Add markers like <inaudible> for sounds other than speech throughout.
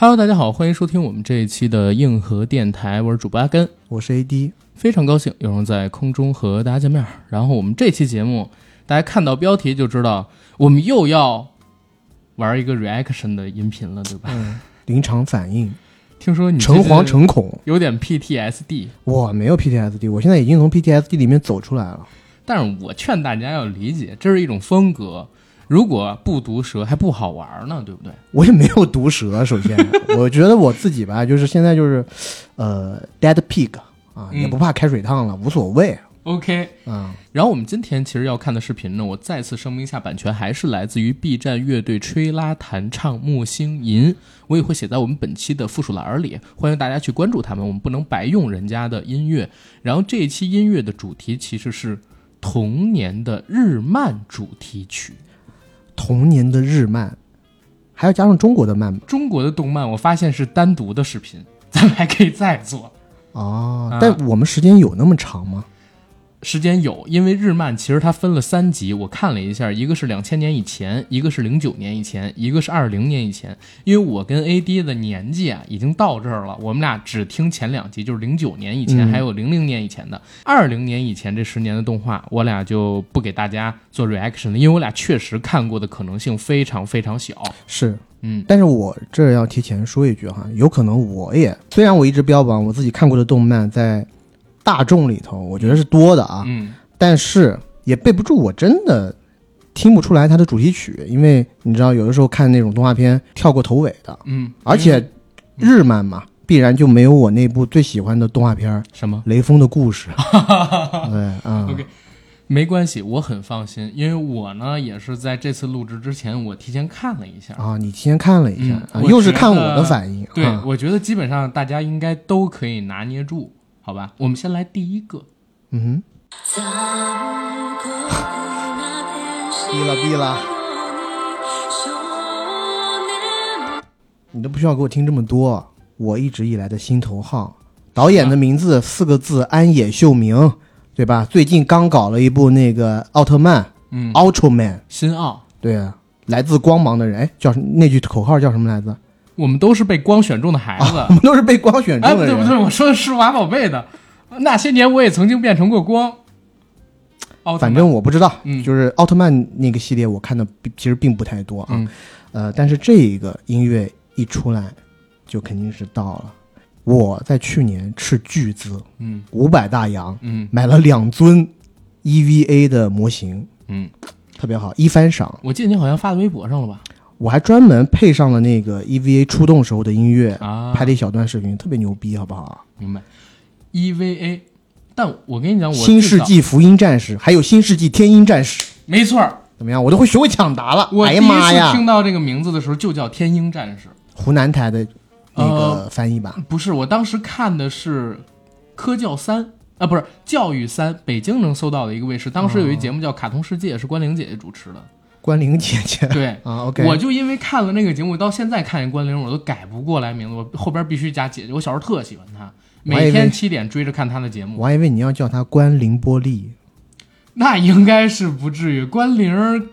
Hello，大家好，欢迎收听我们这一期的硬核电台，我是主播阿根，我是 AD，非常高兴有人在空中和大家见面。然后我们这期节目，大家看到标题就知道，我们又要玩一个 reaction 的音频了，对吧？嗯，临场反应。听说你诚惶诚恐，有点 PTSD。我没有 PTSD，我现在已经从 PTSD 里面走出来了。但是我劝大家要理解，这是一种风格。如果不毒舌还不好玩呢，对不对？我也没有毒舌。首先，<laughs> 我觉得我自己吧，就是现在就是，呃，dead pig 啊，也不怕开水烫了，无所谓。OK，嗯。然后我们今天其实要看的视频呢，我再次声明一下，版权还是来自于 B 站乐队吹拉弹唱木星银，我也会写在我们本期的附属栏里，欢迎大家去关注他们。我们不能白用人家的音乐。然后这一期音乐的主题其实是童年的日漫主题曲。童年的日漫，还要加上中国的漫，中国的动漫，我发现是单独的视频，咱们还可以再做哦。但我们时间有那么长吗？时间有，因为日漫其实它分了三集，我看了一下，一个是两千年以前，一个是零九年以前，一个是二零年以前。因为我跟 AD 的年纪啊已经到这儿了，我们俩只听前两集，就是零九年以前，还有零零年以前的。二零年以前这十年的动画，我俩就不给大家做 reaction 了，因为我俩确实看过的可能性非常非常小。是，嗯，但是我这要提前说一句哈，有可能我也虽然我一直标榜我自己看过的动漫在。大众里头，我觉得是多的啊，嗯，但是也备不住，我真的听不出来它的主题曲，因为你知道，有的时候看那种动画片跳过头尾的，嗯，而且日漫嘛，必然就没有我那部最喜欢的动画片什么？雷锋的故事，<laughs> 对啊，OK，没关系，我很放心，因为我呢也是在这次录制之前，我提前看了一下。啊，你提前看了一下，又是看我的反应，对，我觉得基本上大家应该都可以拿捏住。好吧，我们先来第一个。嗯哼，闭了闭了，你都不需要给我听这么多。我一直以来的心头好，导演的名字四个字：安野秀明，对吧？最近刚搞了一部那个奥特曼，嗯，Ultraman，新奥，对啊，来自光芒的人，哎，叫那句口号叫什么来着？我们都是被光选中的孩子，<laughs> 我们都是被光选中的。哎，不对不对，我说的是娃宝贝的。那些年我也曾经变成过光。反正我不知道，就是奥特曼那个系列我看的其实并不太多啊。呃，但是这一个音乐一出来，就肯定是到了。我在去年斥巨资，嗯，五百大洋，嗯，买了两尊 EVA 的模型，嗯，特别好，一番赏。我记得你好像发在微博上了吧？我还专门配上了那个 EVA 出动时候的音乐啊，拍了一小段视频，特别牛逼，好不好？明白。EVA，但我跟你讲，我新世纪福音战士还有新世纪天鹰战士，没错。怎么样？我都会学会抢答了。我第一次听到这个名字的时候就叫天鹰战士，湖南台的那个翻译吧？不是，我当时看的是科教三啊，不是教育三，北京能搜到的一个卫视。当时有一节目叫《卡通世界》，是关凌姐姐主持的。关凌姐姐，<laughs> 对啊，OK，我就因为看了那个节目，到现在看见关凌，我都改不过来名字，我后边必须加姐姐。我小时候特喜欢她，每天七点追着看她的节目。我还以为你要叫她关凌波丽，那应该是不至于。关凌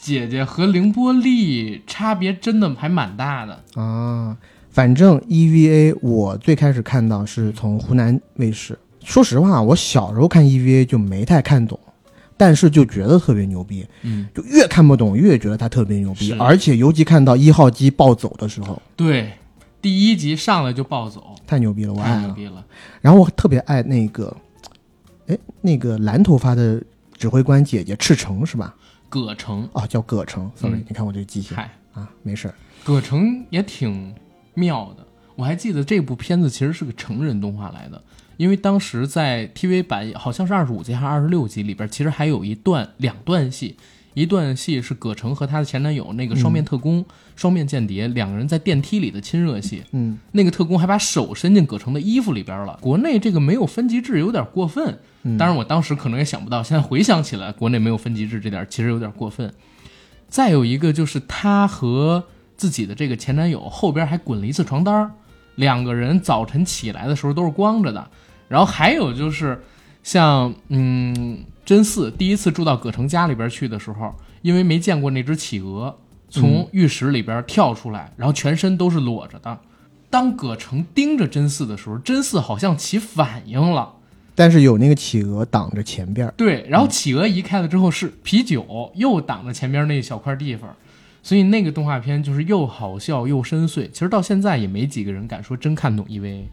姐姐和凌波丽差别真的还蛮大的啊。反正 EVA 我最开始看到是从湖南卫视。说实话，我小时候看 EVA 就没太看懂。但是就觉得特别牛逼，嗯，就越看不懂越觉得他特别牛逼，而且尤其看到一号机暴走的时候，对，第一集上来就暴走，太牛逼了，我爱了，牛逼了。然后我特别爱那个，哎，那个蓝头发的指挥官姐姐赤城是吧？葛城。啊，叫葛城，sorry，你看我这记性，嗨。啊，没事儿，葛城也挺妙的。我还记得这部片子其实是个成人动画来的。因为当时在 TV 版好像是二十五集还是二十六集里边，其实还有一段两段戏，一段戏是葛城和她的前男友那个双面特工、双面间谍两个人在电梯里的亲热戏。嗯，那个特工还把手伸进葛城的衣服里边了。国内这个没有分级制有点过分，当然我当时可能也想不到，现在回想起来，国内没有分级制这点其实有点过分。再有一个就是他和自己的这个前男友后边还滚了一次床单，两个人早晨起来的时候都是光着的。然后还有就是，像嗯，真四第一次住到葛城家里边去的时候，因为没见过那只企鹅，从浴室里边跳出来，然后全身都是裸着的。当葛城盯着真嗣的时候，真嗣好像起反应了，但是有那个企鹅挡着前边。对，然后企鹅移开了之后，是啤酒又挡着前边那一小块地方，所以那个动画片就是又好笑又深邃。其实到现在也没几个人敢说真看懂 EVA。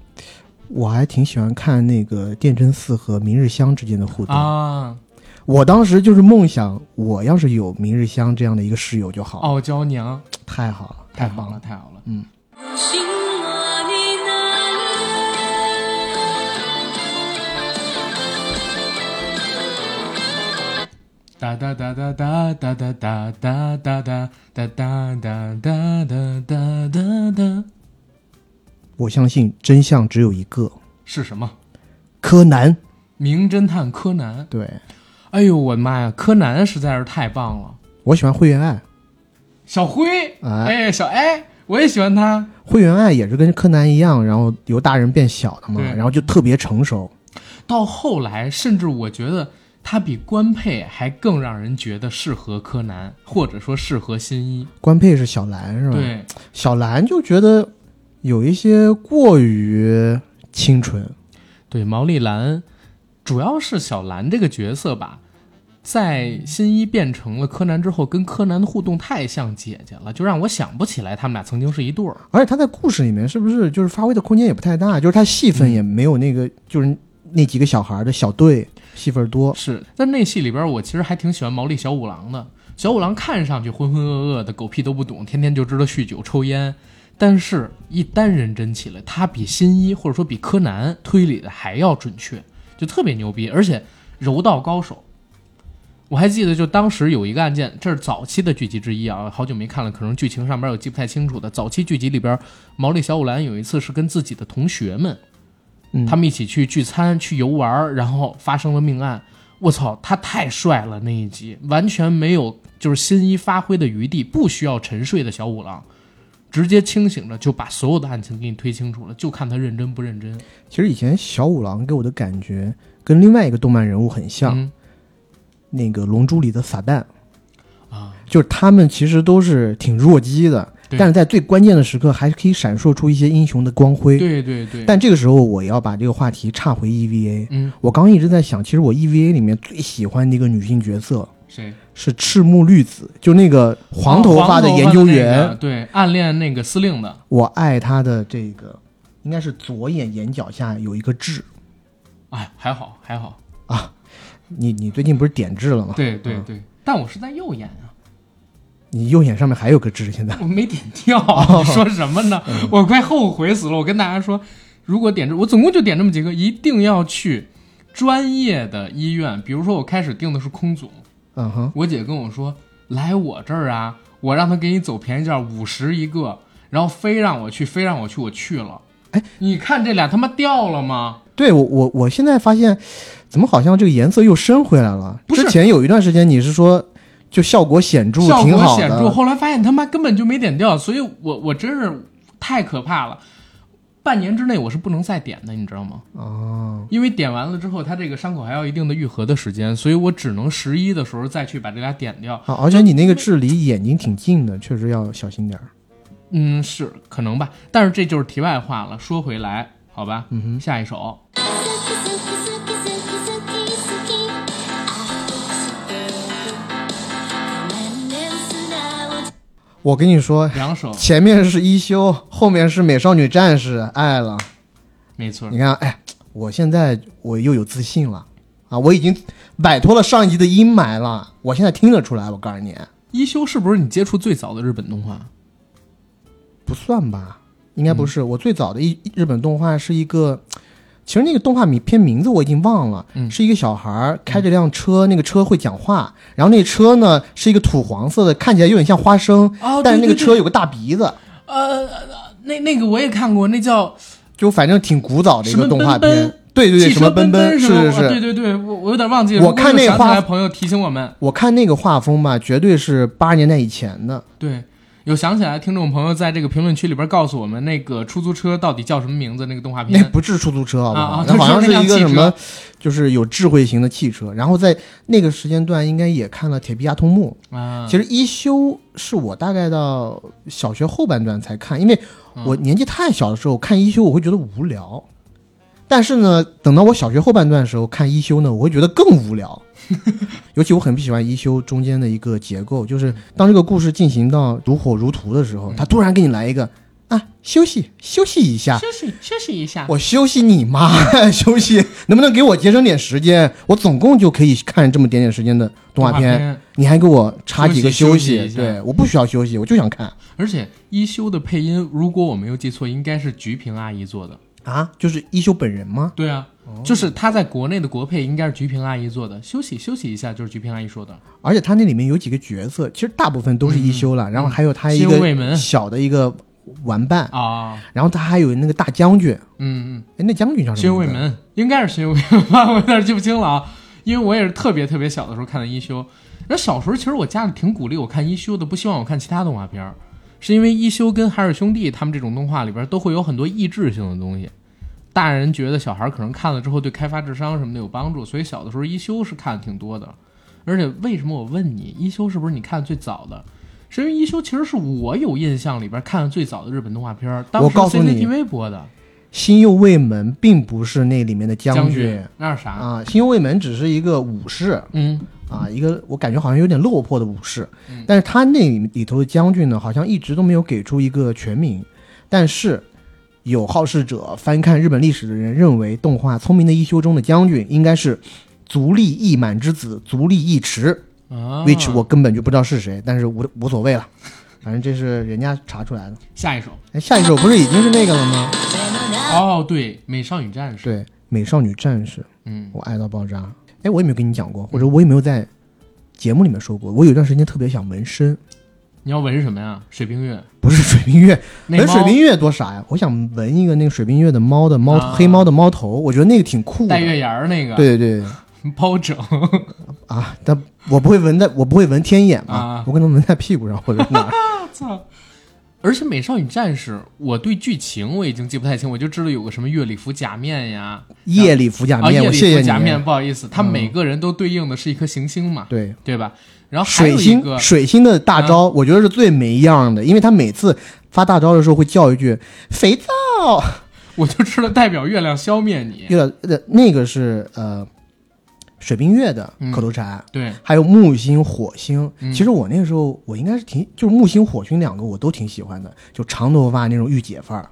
我还挺喜欢看那个电真寺和明日香之间的互动啊。我当时就是梦想，我要是有明日香这样的一个室友就好。傲娇娘，太好了，太棒了，太好了。嗯。哒哒哒哒哒哒哒哒哒哒哒哒哒哒哒哒哒哒。我相信真相只有一个，是什么？柯南，名侦探柯南。对。哎呦我的妈呀！柯南实在是太棒了，我喜欢灰原哀，小灰，哎，小哎，我也喜欢他。灰原哀也是跟柯南一样，然后由大人变小的嘛，然后就特别成熟。到后来，甚至我觉得他比官配还更让人觉得适合柯南，或者说适合新一。官配是小兰是吧？对，小兰就觉得有一些过于清纯。对，毛利兰，主要是小兰这个角色吧。在新一变成了柯南之后，跟柯南的互动太像姐姐了，就让我想不起来他们俩曾经是一对儿。而且他在故事里面是不是就是发挥的空间也不太大，就是他戏份也没有那个就是那几个小孩的小队戏份多。是在那戏里边，我其实还挺喜欢毛利小五郎的。小五郎看上去浑浑噩噩的，狗屁都不懂，天天就知道酗酒抽烟，但是一旦认真起来，他比新一或者说比柯南推理的还要准确，就特别牛逼，而且柔道高手。我还记得，就当时有一个案件，这是早期的剧集之一啊，好久没看了，可能剧情上边有记不太清楚的。早期剧集里边，毛利小五郎有一次是跟自己的同学们，他们一起去聚餐、去游玩，然后发生了命案。我操，他太帅了！那一集完全没有就是新一发挥的余地，不需要沉睡的小五郎，直接清醒了就把所有的案情给你推清楚了，就看他认真不认真。其实以前小五郎给我的感觉跟另外一个动漫人物很像。那个《龙珠》里的撒旦，啊，就是他们其实都是挺弱鸡的，但是在最关键的时刻还是可以闪烁出一些英雄的光辉。对对对。但这个时候我要把这个话题岔回 EVA。嗯，我刚一直在想，其实我 EVA 里面最喜欢的一个女性角色，谁？是赤木绿子，就那个黄头发的研究员，对，暗恋那个司令的。我爱他的这个，应该是左眼眼角下有一个痣。哎，还好还好啊。你你最近不是点痣了吗？对对对，但我是在右眼啊。你右眼上面还有个痣，现在我没点掉。说什么呢？我快后悔死了。我跟大家说，如果点痣，我总共就点这么几个，一定要去专业的医院。比如说，我开始定的是空总。嗯哼。我姐跟我说，来我这儿啊，我让他给你走便宜价，五十一个，然后非让我去，非让我去，我去了。哎，你看这俩他妈掉了吗？对我我我现在发现。怎么好像这个颜色又深回来了？之前有一段时间你是说就效果显著，效果显著。后来发现他妈根本就没点掉，所以我我真是太可怕了。半年之内我是不能再点的，你知道吗？哦，因为点完了之后，它这个伤口还要一定的愈合的时间，所以我只能十一的时候再去把这俩点掉。啊，而且你那个痣离眼睛挺近的，确实要小心点儿。嗯，是可能吧，但是这就是题外话了。说回来，好吧，嗯哼，下一首。<laughs> 我跟你说，两首前面是一休，后面是美少女战士，爱了，没错。你看，哎，我现在我又有自信了啊！我已经摆脱了上一集的阴霾了。我现在听得出来，我告诉你，一休是不是你接触最早的日本动画？不算吧，应该不是。我最早的一日本动画是一个。其实那个动画名片名字我已经忘了，是一个小孩开着辆车，那个车会讲话，然后那车呢是一个土黄色的，看起来有点像花生，但是那个车有个大鼻子。呃，那那个我也看过，那叫就反正挺古早的一个动画片，对对对，什么奔奔是是是，对对对，我我有点忘记了。我看那画朋友提醒我们，我看那个画风吧，绝对是八十年代以前的。对。有想起来，听众朋友在这个评论区里边告诉我们，那个出租车到底叫什么名字？那个动画片那不是出租车，好不好？那好像是一个什么，就是有智慧型的汽车。然后在那个时间段，应该也看了《铁臂阿童木》啊。其实一休是我大概到小学后半段才看，因为我年纪太小的时候看一休，我会觉得无聊。但是呢，等到我小学后半段的时候看一休呢，我会觉得更无聊。<laughs> 尤其我很不喜欢一休中间的一个结构，就是当这个故事进行到如火如荼的时候，他突然给你来一个啊，休息休息一下，休息休息一下，我休息你妈，<laughs> 休息能不能给我节省点时间？我总共就可以看这么点点时间的动画片，你还给我插几个休息？对，我不需要休息，我就想看。而且一休的配音，如果我没有记错，应该是菊萍阿姨做的啊，就是一休本人吗？对啊。就是他在国内的国配应该是菊萍阿姨做的，休息休息一下就是菊萍阿姨说的。而且他那里面有几个角色，其实大部分都是一休了，然后还有他一个小的一个玩伴啊，然后他还有那个大将军，嗯嗯，哎，那将军叫什么？新卫门，应该是新卫门吧，<laughs> 我有点记不清了啊，因为我也是特别特别小的时候看的一休。那小时候其实我家里挺鼓励我看一休的，不希望我看其他动画片是因为一休跟海尔兄弟他们这种动画里边都会有很多益智性的东西。大人觉得小孩可能看了之后对开发智商什么的有帮助，所以小的时候一休是看的挺多的。而且为什么我问你一休是不是你看的最早的？是因为一休其实是我有印象里边看的最早的日本动画片，当时 CCTV 播的。新右卫门并不是那里面的将军，那是啥啊？新右卫门只是一个武士，嗯，啊，一个我感觉好像有点落魄的武士，但是他那里头的将军呢，好像一直都没有给出一个全名，但是。有好事者翻看日本历史的人认为，动画《聪明的一休》中的将军应该是足利义满之子足利义持，which 我根本就不知道是谁，但是无无所谓了，反正这是人家查出来的。下一首，哎，下一首不是已经是那个了吗？哦，对，美少女战士。对，美少女战士。嗯，我爱到爆炸。哎，我有没有跟你讲过，或者我有没有在节目里面说过？我有一段时间特别想纹身。你要纹什么呀？水冰月 <laughs> 不是水冰月，纹水冰月多傻呀！我想纹一个那个水冰月的猫的猫黑猫的猫头，我觉得那个挺酷的。带月牙儿那个。对对对，<laughs> 包拯 <laughs> 啊！但我不会纹在，我不会纹天眼嘛，我可能纹在屁股上或者哪。操！而且美少女战士，我对剧情我已经记不太清，我就知道有个什么月里服假面呀，夜里服假面。我谢谢你。假面，不好意思，他每个人都对应的是一颗行星嘛？对对吧？然后水星水星的大招，我觉得是最没样的，因为他每次发大招的时候会叫一句“肥皂”，我就知道代表月亮消灭你。月呃，那个是呃水冰月的口头禅，对，还有木星、火星。其实我那个时候我应该是挺，就是木星、火星两个我都挺喜欢的，就长头发那种御姐范儿。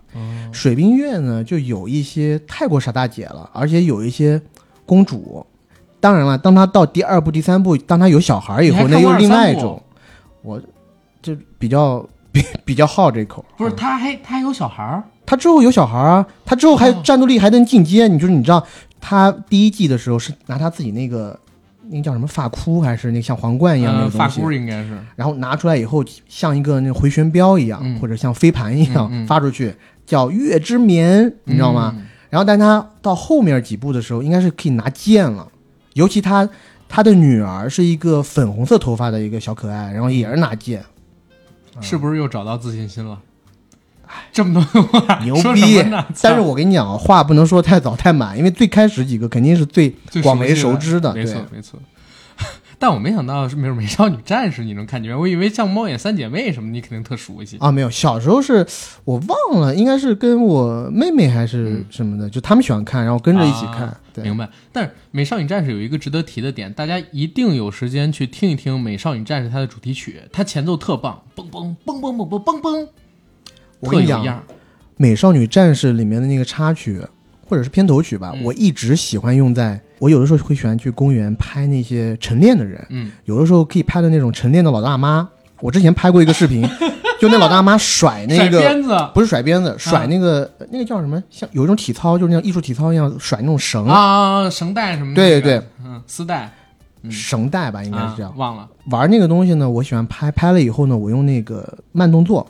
水冰月呢，就有一些太过傻大姐了，而且有一些公主。当然了，当她到第二部、第三部，当她有小孩以后，那又是另外一种。我就比较 <laughs> 比比较好这口。不是，她还她还有小孩儿？他之后有小孩儿啊？他之后还战斗力还能进阶？你就是你知道，他第一季的时候是拿他自己那个那个叫什么发箍，还是那像皇冠一样那个发箍应该是。然后拿出来以后，像一个那回旋镖一样，或者像飞盘一样发出去，叫月之眠，你知道吗？然后，但他到后面几部的时候，应该是可以拿剑了。尤其他他的女儿是一个粉红色头发的一个小可爱，然后也是拿剑，是不是又找到自信心了？哎，这么多话牛逼！但是我跟你讲啊，话不能说太早太满，因为最开始几个肯定是最广为熟知的，没错没错。<laughs> 但我没想到是没有美少女战士你能看见，我以为像猫眼三姐妹什么你肯定特熟悉啊。没有，小时候是我忘了，应该是跟我妹妹还是什么的，就他们喜欢看，然后跟着一起看。明白。但是美少女战士有一个值得提的点，大家一定有时间去听一听美少女战士它的主题曲，它前奏特棒，嘣嘣嘣嘣嘣嘣嘣嘣。我跟你讲，美少女战士里面的那个插曲或者是片头曲吧，我一直喜欢用在。我有的时候会喜欢去公园拍那些晨练的人，嗯，有的时候可以拍的那种晨练的老大妈。我之前拍过一个视频，就那老大妈甩 <laughs> 那个鞭子，不是甩鞭子，甩那个那个叫什么？像有一种体操，就是那艺术体操一样甩那种绳啊，绳带什么？对对对，嗯，丝带，绳带吧，应该是这样。忘了玩那个东西呢，我喜欢拍拍了以后呢，我用那个慢动作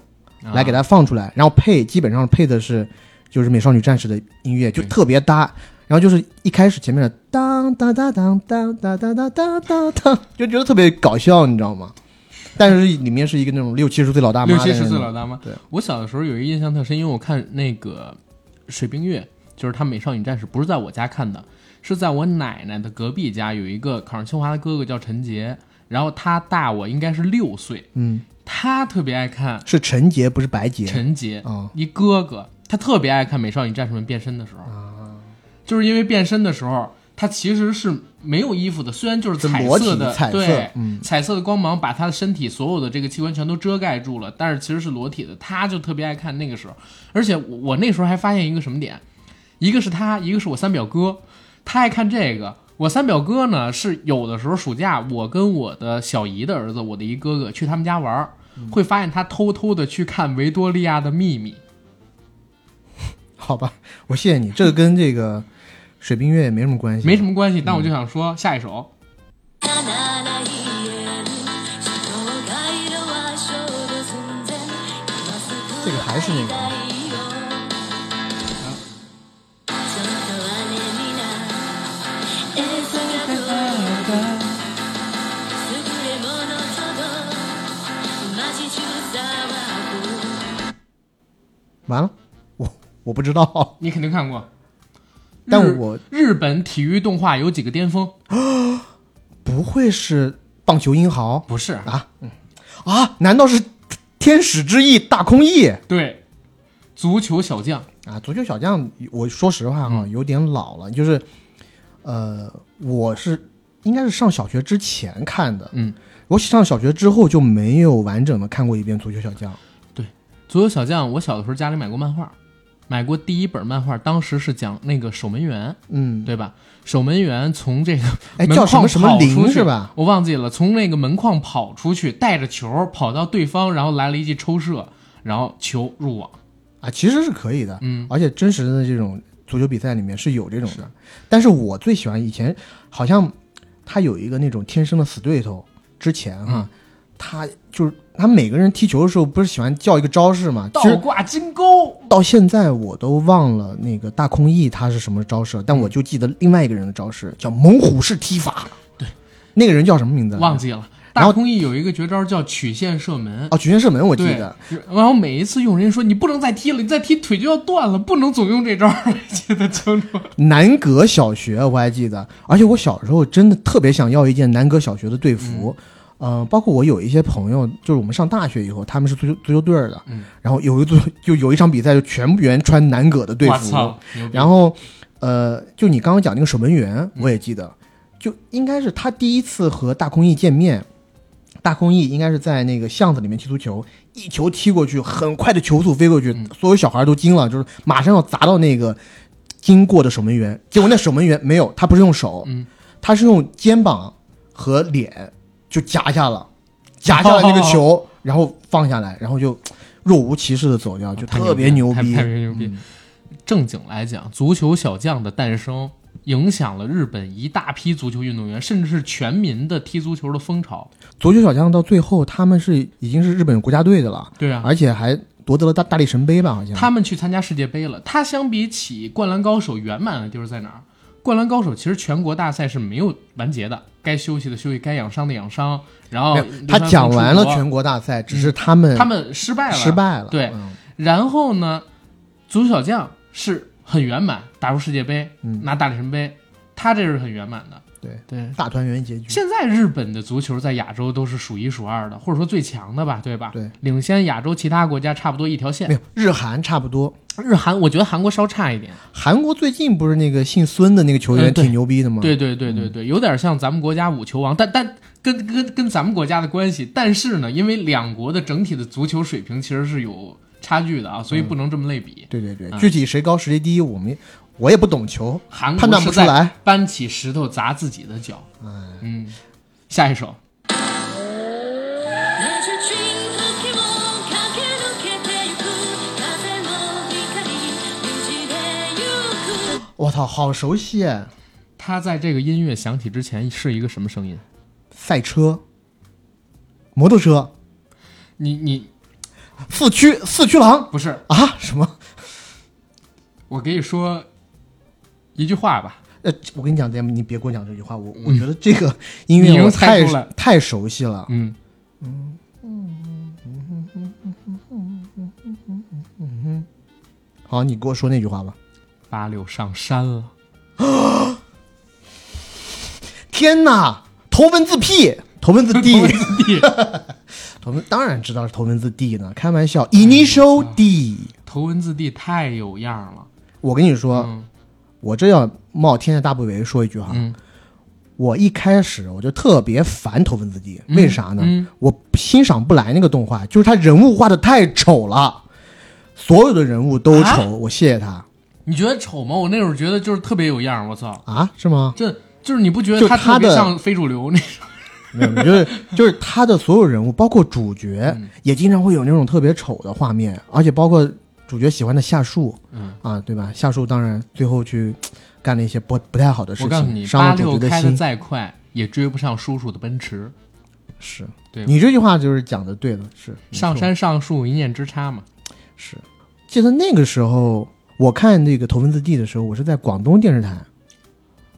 来给它放出来，然后配基本上配的是就是美少女战士的音乐，就特别搭。然后就是一开始前面的当当当当当当当当当当，就觉得特别搞笑，你知道吗？但是里面是一个那种六七十岁老大妈，六七十岁老大妈。对，我小的时候有一个印象特深，因为我看那个水冰月，就是他美少女战士，不是在我家看的，是在我奶奶的隔壁家有一个考上清华的哥哥叫陈杰，然后他大我应该是六岁，嗯，他特别爱看，是陈杰不是白杰，陈杰一哥哥，他特别爱看美少女战士们变身的时候，就是因为变身的时候。他其实是没有衣服的，虽然就是彩色的，对，彩色的光芒把他的身体所有的这个器官全都遮盖住了，但是其实是裸体的。他就特别爱看那个时候，而且我那时候还发现一个什么点，一个是他，一个是我三表哥，他爱看这个。我三表哥呢是有的时候暑假，我跟我的小姨的儿子，我的一哥哥去他们家玩，会发现他偷偷的去看《维多利亚的秘密 <laughs>》。好吧，我谢谢你，这个跟这个。水冰月也没什么关系，没什么关系。但我就想说，下一首，这个还是那个。完了，我我不知道，你肯定看过。<laughs> 但我日本体育动画有几个巅峰？不会是棒球英豪？不是啊，啊？难道是天使之翼大空翼？对，足球小将啊，足球小将。我说实话哈，有点老了。就是，呃，我是应该是上小学之前看的。嗯，我上小学之后就没有完整的看过一遍足球小将。对，足球小将，我小的时候家里买过漫画。买过第一本漫画，当时是讲那个守门员，嗯，对吧？守门员从这个哎叫什么什么林是吧？我忘记了，从那个门框跑出去，带着球跑到对方，然后来了一记抽射，然后球入网啊，其实是可以的，嗯，而且真实的这种足球比赛里面是有这种的。但是我最喜欢以前好像他有一个那种天生的死对头，之前哈，他就是。他每个人踢球的时候不是喜欢叫一个招式吗？倒挂金钩。到现在我都忘了那个大空翼他是什么招式，但我就记得另外一个人的招式叫猛虎式踢法。对，那个人叫什么名字？忘记了。大空翼有一个绝招叫曲线射门。哦，曲线射门我记得。然后每一次用人家说你不能再踢了，你再踢腿就要断了，不能总用这招。<laughs> 记得清楚。南阁小学我还记得，而且我小时候真的特别想要一件南阁小学的队服。嗯，包括我有一些朋友，就是我们上大学以后，他们是足球足球队的，嗯，然后有一组就有一场比赛，就全部员穿南葛的队服，然后，呃，就你刚刚讲那个守门员，我也记得，就应该是他第一次和大空翼见面，大空翼应该是在那个巷子里面踢足球，一球踢过去，很快的球速飞过去，所有小孩都惊了，就是马上要砸到那个经过的守门员，结果那守门员没有，他不是用手，嗯，他是用肩膀和脸。就夹下了，夹下了那个球，然后放下来，然后就若无其事的走掉，就特别牛逼，特别牛逼。正经来讲，足球小将的诞生影响了日本一大批足球运动员，甚至是全民的踢足球的风潮。足球小将到最后，他们是已经是日本国家队的了，对啊，而且还夺得了大大力神杯吧？好像他们去参加世界杯了。他相比起灌篮高手圆满的地方在哪儿？灌篮高手其实全国大赛是没有完结的，该休息的休息，该养伤的养伤。然后他讲完了全国大赛，只是他们他们失败了，失败了。对，然后呢，足球小将是很圆满，打入世界杯，拿大力神杯，他这是很圆满的。对对，大团圆结局。现在日本的足球在亚洲都是数一数二的，或者说最强的吧，对吧？对，领先亚洲其他国家差不多一条线。没有，日韩差不多。日韩，我觉得韩国稍差一点。韩国最近不是那个姓孙的那个球员挺牛逼的吗？对对对对对，有点像咱们国家五球王，但但跟跟跟咱们国家的关系，但是呢，因为两国的整体的足球水平其实是有差距的啊，所以不能这么类比。对对对，具体谁高谁低，我们我也不懂球，韩判断不出来。搬起石头砸自己的脚。嗯，下一首。我操，好熟悉！他在这个音乐响起之前是一个什么声音？赛车、摩托车。你你四驱四驱狼不是啊？什么？我给你说一句话吧。呃，我跟你讲，你别跟我讲这句话，我、我觉得这个音乐我太太熟悉了。嗯嗯嗯嗯嗯嗯嗯嗯嗯嗯嗯嗯嗯嗯。好，你给我说那句话吧。八六上山了。<gasps> 天哪！头文字 P，头文字 D，头文字 D，<laughs> 头文当然知道是头文字 D 呢，开玩笑、，Initial D，头文字 D 太有样了。我跟你说，嗯、我这要冒天下大不韪说一句哈，我一开始我就特别烦头文字 D，为啥呢？我欣赏不来那个动画，就是他人物画的太丑了，所有的人物都丑，我谢谢他。你觉得丑吗？我那会儿觉得就是特别有样，我操啊，是吗？这。就是你不觉得他特别像非主流那种？没有，就是就是他的所有人物，包括主角，也经常会有那种特别丑的画面，而且包括主角喜欢的夏树，嗯啊，对吧？夏树当然最后去 <tsk> 干了一些不不太好的事情。我告诉你，八六开的再快也追不上叔叔的奔驰。是，对你这句话就是讲的对了，是上山上树一念之差嘛。是，记得那个时候我看那个头文字 D 的时候，我是在广东电视台。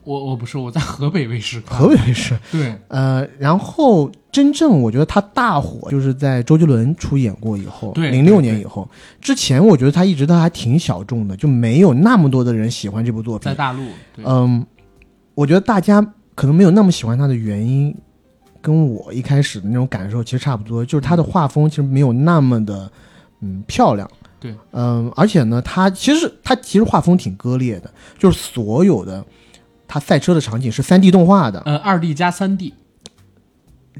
我我不是我在河北卫视，河北卫视 <laughs> 对，呃，然后真正我觉得他大火就是在周杰伦出演过以后，对，零六年以后，之前我觉得他一直都还挺小众的，就没有那么多的人喜欢这部作品。在大陆，嗯，我觉得大家可能没有那么喜欢他的原因，跟我一开始的那种感受其实差不多，就是他的画风其实没有那么的嗯漂亮，对，嗯，而且呢，他其实他其实画风挺割裂的，就是所有的。他赛车的场景是三 D 动画的，呃，二 D 加三 D，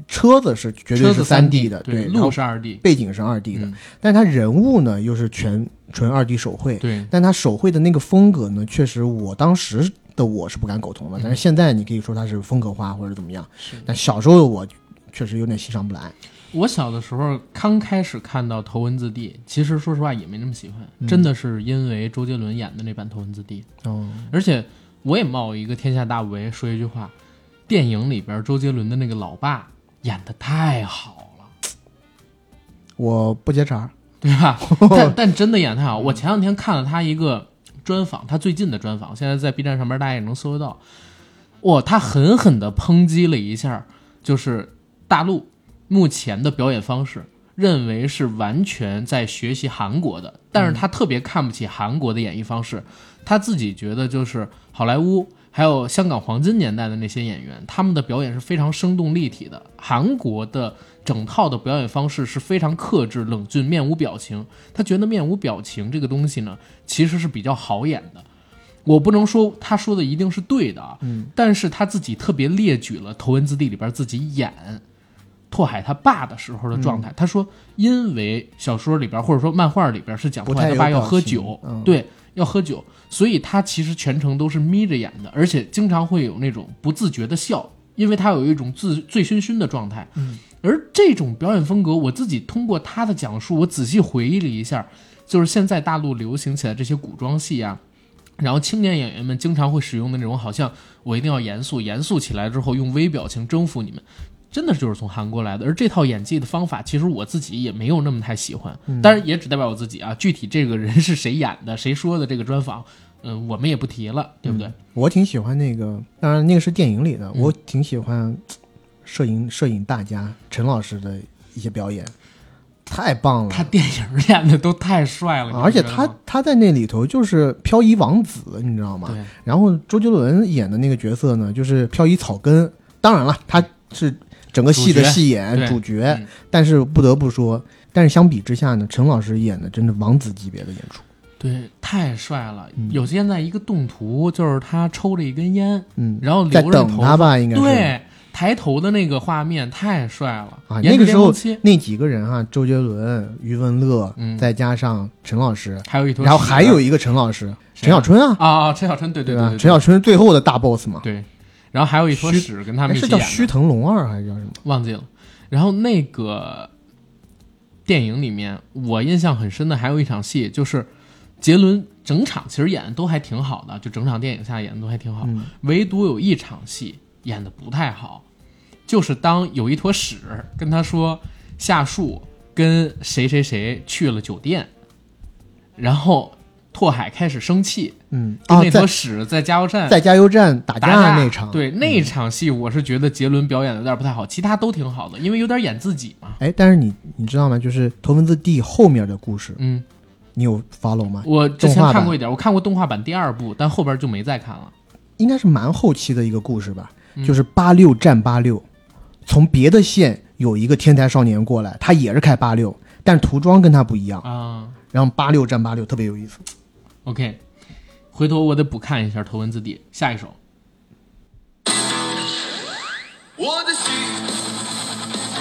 车子是绝对是三 D 的，对，路是二 D，背景是二 D 的，但他人物呢又是全纯二 D 手绘，对，但他手绘的那个风格呢，确实我当时的我是不敢苟同的，但是现在你可以说他是风格化或者怎么样，但小时候的我确实有点欣赏不来。我小的时候刚开始看到头文字 D，其实说实话也没那么喜欢，真的是因为周杰伦演的那版头文字 D，哦，而且。我也冒一个天下大不韪说一句话，电影里边周杰伦的那个老爸演的太好了，我不接茬，对吧？<laughs> 但但真的演太好。我前两天看了他一个专访，他最近的专访，现在在 B 站上面大家也能搜得到。哇，他狠狠地抨击了一下，就是大陆目前的表演方式，认为是完全在学习韩国的，但是他特别看不起韩国的演绎方式。他自己觉得，就是好莱坞还有香港黄金年代的那些演员，他们的表演是非常生动立体的。韩国的整套的表演方式是非常克制、冷峻、面无表情。他觉得面无表情这个东西呢，其实是比较好演的。我不能说他说的一定是对的啊，嗯，但是他自己特别列举了《头文字 D》里边自己演拓海他爸的时候的状态。他说，因为小说里边或者说漫画里边是讲拓海他爸要喝酒，对。要喝酒，所以他其实全程都是眯着眼的，而且经常会有那种不自觉的笑，因为他有一种自醉醺醺的状态。嗯，而这种表演风格，我自己通过他的讲述，我仔细回忆了一下，就是现在大陆流行起来这些古装戏啊，然后青年演员们经常会使用的那种，好像我一定要严肃，严肃起来之后用微表情征服你们。真的就是从韩国来的，而这套演技的方法，其实我自己也没有那么太喜欢，当然也只代表我自己啊。具体这个人是谁演的，谁说的这个专访，嗯，我们也不提了，对不对？我挺喜欢那个，当然那个是电影里的，我挺喜欢摄影摄影大家陈老师的一些表演，太棒了。他电影演的都太帅了，而且他他在那里头就是漂移王子，你知道吗？对。然后周杰伦演的那个角色呢，就是漂移草根。当然了，他是。整个戏的戏演主角，但是不得不说，但是相比之下呢，陈老师演的真的王子级别的演出，对，太帅了。有现在一个动图，就是他抽着一根烟，嗯，然后在等他吧，应该对，抬头的那个画面太帅了啊！那个时候那几个人啊，周杰伦、余文乐，再加上陈老师，还有一坨，然后还有一个陈老师，陈小春啊啊，陈小春，对对对，陈小春最后的大 boss 嘛，对。然后还有一坨屎跟他们一起演，是叫须藤龙二还是叫什么？忘记了。然后那个电影里面，我印象很深的还有一场戏，就是杰伦整场其实演的都还挺好的，就整场电影下演的都还挺好。唯独有一场戏演的不太好，就是当有一坨屎跟他说夏树跟谁谁谁去了酒店，然后。拓海开始生气，嗯，那坨屎在加油站，在加油站打架那场，对那场戏，我是觉得杰伦表演的有点不太好，其他都挺好的，因为有点演自己嘛。哎，但是你你知道吗？就是头文字 D 后面的故事，嗯，你有 follow 吗？我之前看过一点，我看过动画版第二部，但后边就没再看了。应该是蛮后期的一个故事吧，就是八六战八六，从别的县有一个天才少年过来，他也是开八六，但涂装跟他不一样啊。然后八六战八六特别有意思。OK，回头我得补看一下头文字 D 下一首。我的心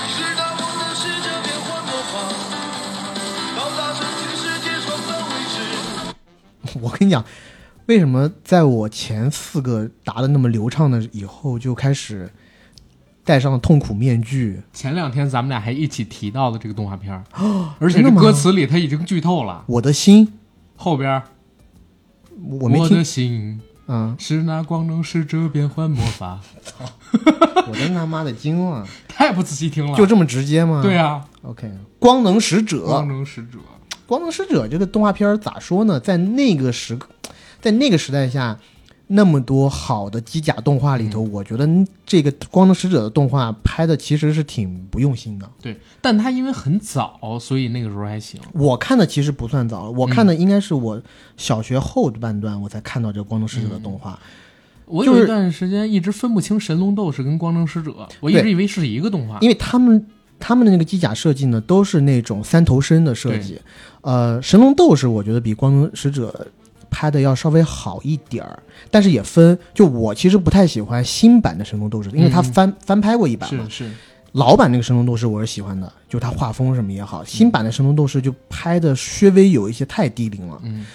是那光能使者变幻魔法，到达神奇世界创造未知。我跟你讲。为什么在我前四个答的那么流畅的以后就开始戴上了痛苦面具？前两天咱们俩还一起提到了这个动画片儿，而且这歌词里他已经剧透了。我的心后边，我没听。我的心，嗯，是那光能使者变换魔法。操！<laughs> 我真他妈的惊了！太不仔细听了，就这么直接吗？对啊。OK，光能使者，光能使者，光能使者这个动画片咋说呢？在那个时刻。在那个时代下，那么多好的机甲动画里头，我觉得这个《光能使者》的动画拍的其实是挺不用心的。对，但它因为很早，所以那个时候还行。我看的其实不算早，我看的应该是我小学后半段我才看到这个《光能使者》的动画。我有一段时间一直分不清《神龙斗士》跟《光能使者》，我一直以为是一个动画，因为他们他们的那个机甲设计呢都是那种三头身的设计。呃，《神龙斗士》我觉得比《光能使者》。拍的要稍微好一点儿，但是也分。就我其实不太喜欢新版的《神龙斗士》，因为他翻翻拍过一版嘛。是是。老版那个《神龙斗士》我是喜欢的，就他画风什么也好。新版的《神龙斗士》就拍的稍微有一些太低龄了。嗯。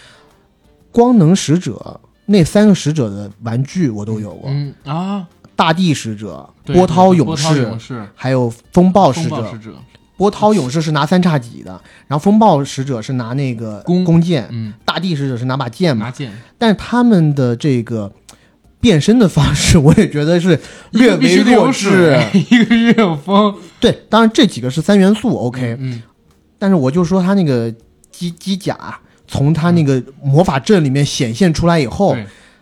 光能使者那三个使者的玩具我都有过。嗯啊。大地使者、波涛勇士，还有风暴使者。波涛勇士是拿三叉戟的，然后风暴使者是拿那个弓弓箭，嗯，大地使者是拿把剑嘛，拿剑。但是他们的这个变身的方式，<laughs> 我也觉得是略微弱智，一个越有风。对，当然这几个是三元素，OK，嗯。但是我就说他那个机机甲从他那个魔法阵里面显现出来以后。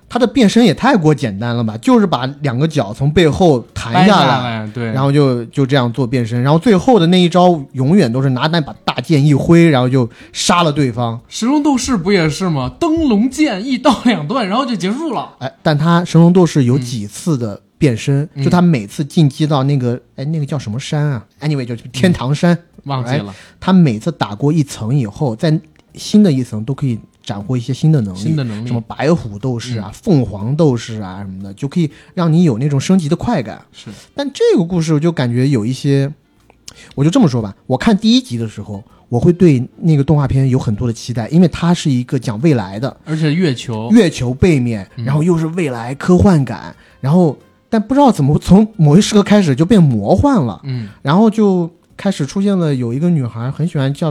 他的变身也太过简单了吧？就是把两个脚从背后弹下来，对，然后就就这样做变身，然后最后的那一招永远都是拿那把大剑一挥，然后就杀了对方。神龙斗士不也是吗？灯笼剑一刀两断，然后就结束了。哎，但他神龙斗士有几次的变身，就他每次进击到那个哎那个叫什么山啊？Anyway，就是天堂山，忘记了。他每次打过一层以后，在新的一层都可以。斩获一些新的能力，新的能力，什么白虎斗士啊、凤凰斗士啊什么的，就可以让你有那种升级的快感。是，但这个故事我就感觉有一些，我就这么说吧，我看第一集的时候，我会对那个动画片有很多的期待，因为它是一个讲未来的，而且月球，月球背面，然后又是未来科幻感，然后但不知道怎么从某一时刻开始就变魔幻了，嗯，然后就开始出现了有一个女孩很喜欢叫。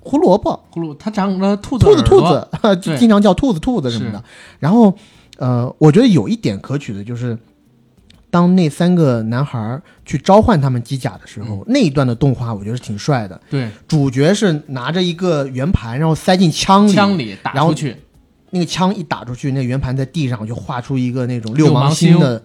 胡萝卜，胡萝卜，它长了兔子兔子兔子，就 <laughs> 经常叫兔子兔子什么的。然后，呃，我觉得有一点可取的就是，当那三个男孩去召唤他们机甲的时候，那一段的动画我觉得是挺帅的。对，主角是拿着一个圆盘，然后塞进枪里，枪里打出去，那个枪一打出去，那圆盘在地上就画出一个那种六芒星的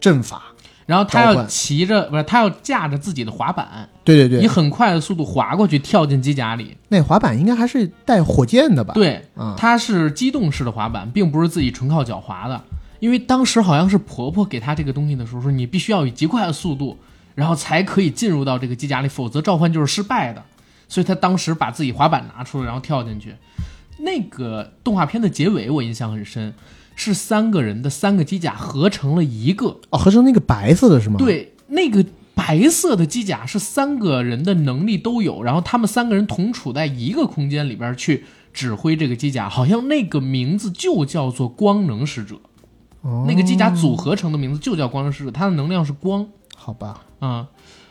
阵法。然后他要骑着，不是他要架着自己的滑板，对对对，以很快的速度滑过去，跳进机甲里。那滑板应该还是带火箭的吧？对，它是机动式的滑板，并不是自己纯靠脚滑的。因为当时好像是婆婆给他这个东西的时候说，你必须要以极快的速度，然后才可以进入到这个机甲里，否则召唤就是失败的。所以他当时把自己滑板拿出来，然后跳进去。那个动画片的结尾我印象很深。是三个人的三个机甲合成了一个哦，合成那个白色的是吗？对，那个白色的机甲是三个人的能力都有，然后他们三个人同处在一个空间里边去指挥这个机甲，好像那个名字就叫做光能使者。哦，那个机甲组合成的名字就叫光能使者，它的能量是光。好吧，啊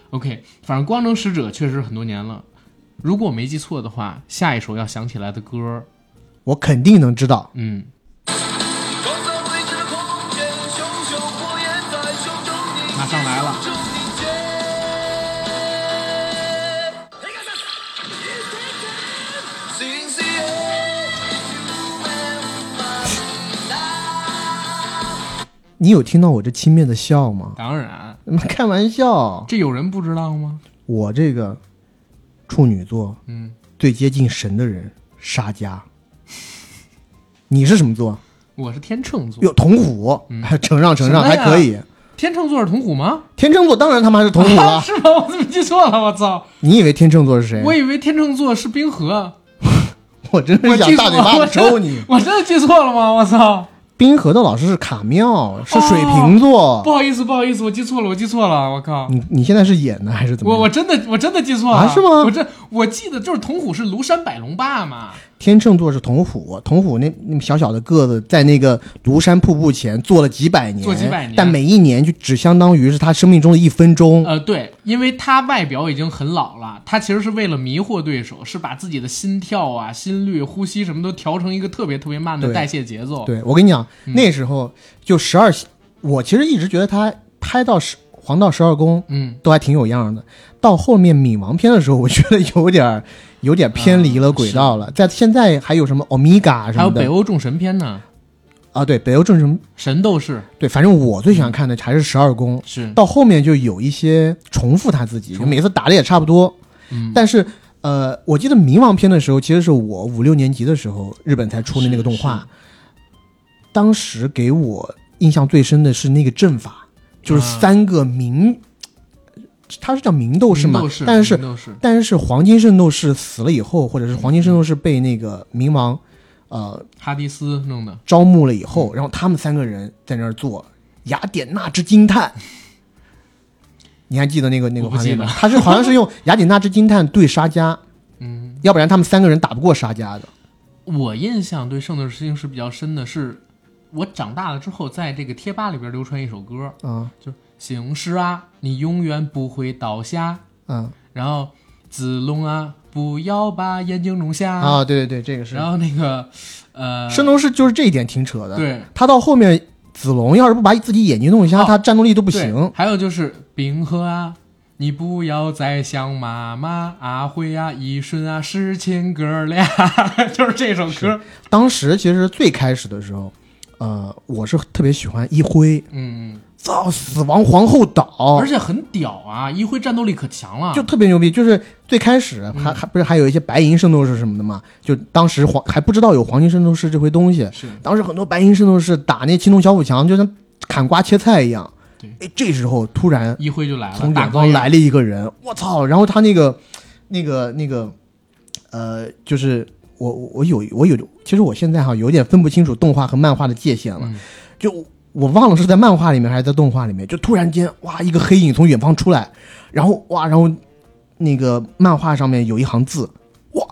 ，OK，反正光能使者确实很多年了。如果我没记错的话，下一首要想起来的歌，我肯定能知道。嗯。上来了。你有听到我这轻蔑的笑吗？当然，开玩笑。这有人不知道吗？我这个处女座，嗯，最接近神的人，沙家。你是什么座？我是天秤座。哟，同虎，<laughs> 承让承让，还可以。天秤座是童虎吗？天秤座当然他妈是童虎了，<laughs> 是吗？我怎么记错了？我操！你以为天秤座是谁？我以为天秤座是冰河。<laughs> 我真是想大嘴巴子抽你！我真的记错了吗？我操！冰河的老师是卡妙，是水瓶座。不好意思，不好意思，我记错了，我记错了，我靠！你你现在是演的还是怎么？我我真的我真的记错了，啊是吗？我这我记得就是童虎是庐山百龙霸嘛。天秤座是童虎，童虎那那么小小的个子，在那个庐山瀑布前坐了几百年，坐几百年，但每一年就只相当于是他生命中的一分钟。呃，对，因为他外表已经很老了，他其实是为了迷惑对手，是把自己的心跳啊、心率、呼吸什么都调成一个特别特别慢的代谢节奏。对我跟你讲，那时候就十二，我其实一直觉得他拍到十黄道十二宫，嗯，都还挺有样的。到后面冥王篇的时候，我觉得有点。有点偏离了轨道了，在现在还有什么欧米伽什么的，还有北欧众神篇呢？啊，对，北欧众神神斗士，对，反正我最喜欢看的还是十二宫。是到后面就有一些重复他自己，每次打的也差不多。嗯，但是呃，我记得冥王篇的时候，其实是我五六年级的时候，日本才出的那个动画。当时给我印象最深的是那个阵法，就是三个冥。他是叫明斗士嘛？但是但是黄金圣斗士死了以后，或者是黄金圣斗士被那个冥王，呃，哈迪斯弄的招募了以后，然后他们三个人在那儿做雅典娜之惊叹。<laughs> 你还记得那个那个画面吗？他是好像是用雅典娜之惊叹对沙加，嗯，要不然他们三个人打不过沙加的。我印象对圣斗士星矢比较深的是，我长大了之后在这个贴吧里边流传一首歌，啊，就。星矢啊，你永远不会倒下。嗯，然后子龙啊，不要把眼睛弄瞎。啊，对对对，这个是。然后那个，呃，圣斗士就是这一点挺扯的。对，他到后面子龙要是不把自己眼睛弄瞎，他战斗力都不行。还有就是冰河啊，你不要再想妈妈阿辉啊，一瞬啊，是亲哥俩，<laughs> 就是这首歌。当时其实最开始的时候，呃，我是特别喜欢一辉。嗯。造死亡皇后岛，而且很屌啊！一辉战斗力可强了，就特别牛逼。就是最开始还还不是还有一些白银圣斗士什么的嘛？就当时黄还不知道有黄金圣斗士这回东西，是当时很多白银圣斗士打那青铜小斧墙，就像砍瓜切菜一样。对，哎，这时候突然一辉就来了，从远方来了一个人，我操！然后他那个那个那个呃，就是我我有我有，其实我现在哈有点分不清楚动画和漫画的界限了，就。我忘了是在漫画里面还是在动画里面，就突然间哇，一个黑影从远方出来，然后哇，然后那个漫画上面有一行字，哇，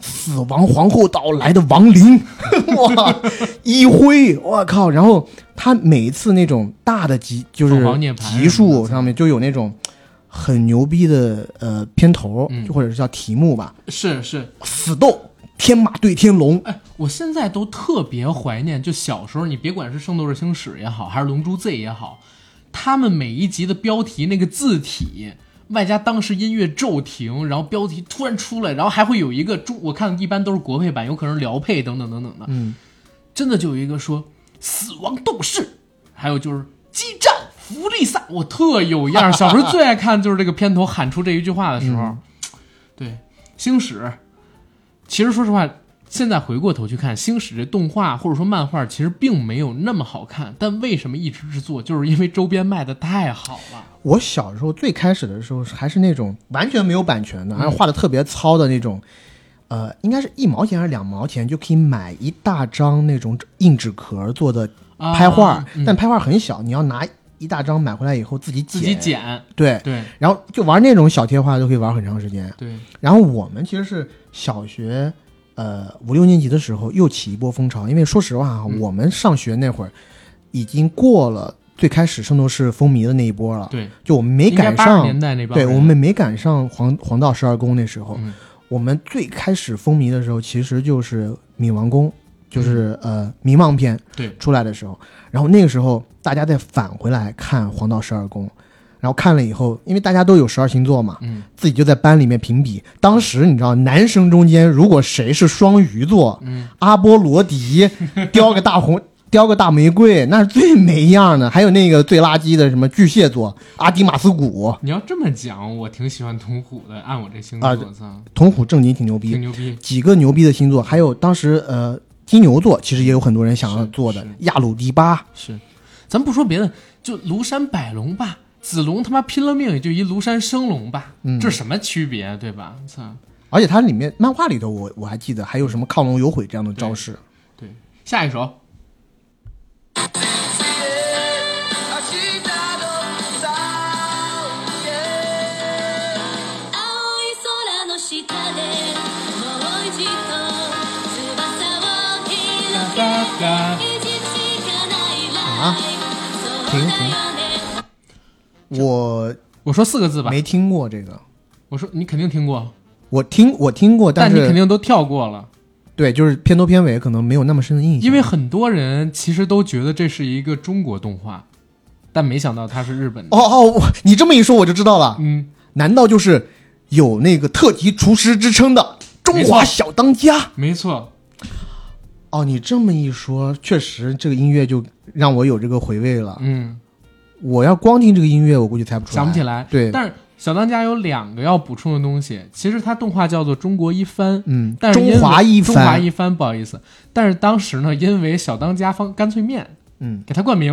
死亡皇后岛来的亡灵，<laughs> 哇，一挥，我靠，然后他每一次那种大的集就是集数上面就有那种很牛逼的呃片头，就或者是叫题目吧，是是死斗。天马对天龙，哎，我现在都特别怀念，就小时候，你别管是《圣斗士星矢》也好，还是《龙珠 Z》也好，他们每一集的标题那个字体，外加当时音乐骤停，然后标题突然出来，然后还会有一个中，我看一般都是国配版，有可能是辽配等等等等的，嗯，真的就有一个说死亡斗士，还有就是激战弗利萨，我特有样，小时候最爱看就是这个片头喊出这一句话的时候，对，星矢。其实说实话，现在回过头去看《星矢》这动画或者说漫画，其实并没有那么好看。但为什么一直制作？就是因为周边卖的太好了。我小时候最开始的时候还是那种完全没有版权的，还画的特别糙的那种，呃，应该是一毛钱还是两毛钱就可以买一大张那种硬纸壳做的拍画，但拍画很小，你要拿一大张买回来以后自己剪自己剪。对对，然后就玩那种小贴画都可以玩很长时间。对，然后我们其实是。小学，呃，五六年级的时候又起一波风潮，因为说实话哈，我们上学那会儿已经过了最开始圣斗士风靡的那一波了。对，就我们没赶上年代那对我们没赶上黄黄道十二宫那时候，我们最开始风靡的时候其实就是冥王宫，就是呃迷茫篇对出来的时候，然后那个时候大家再返回来看黄道十二宫。然后看了以后，因为大家都有十二星座嘛，嗯，自己就在班里面评比。当时你知道，男生中间如果谁是双鱼座，嗯，阿波罗迪雕 <laughs> 个大红雕个大玫瑰，那是最没样的。还有那个最垃圾的什么巨蟹座阿迪马斯古。你要这么讲，我挺喜欢童虎的。按我这星座，童虎正经挺牛逼，挺牛逼。几个牛逼的星座，还有当时呃金牛座，其实也有很多人想要做的亚鲁迪巴。是，咱不说别的，就庐山百龙吧，子龙他妈拼了命也就一庐山升龙吧，这什么区别对吧？操！而且它里面漫画里头，我我还记得还有什么亢龙有悔这样的招式。对，下一首。我我说四个字吧，没听过这个。我说你肯定听过，我听我听过，但你肯定都跳过了。对，就是片头片尾可能没有那么深的印象。因为很多人其实都觉得这是一个中国动画，但没想到它是日本的。哦哦，你这么一说我就知道了。嗯，难道就是有那个特级厨师之称的中华小当家？没错。哦，你这么一说，确实这个音乐就让我有这个回味了。嗯，我要光听这个音乐，我估计猜不出来，想不起来。对，但是小当家有两个要补充的东西。其实它动画叫做《中国一番》，嗯，但是中华一番，中华一番，不好意思。但是当时呢，因为小当家方干脆面，嗯，给他冠名，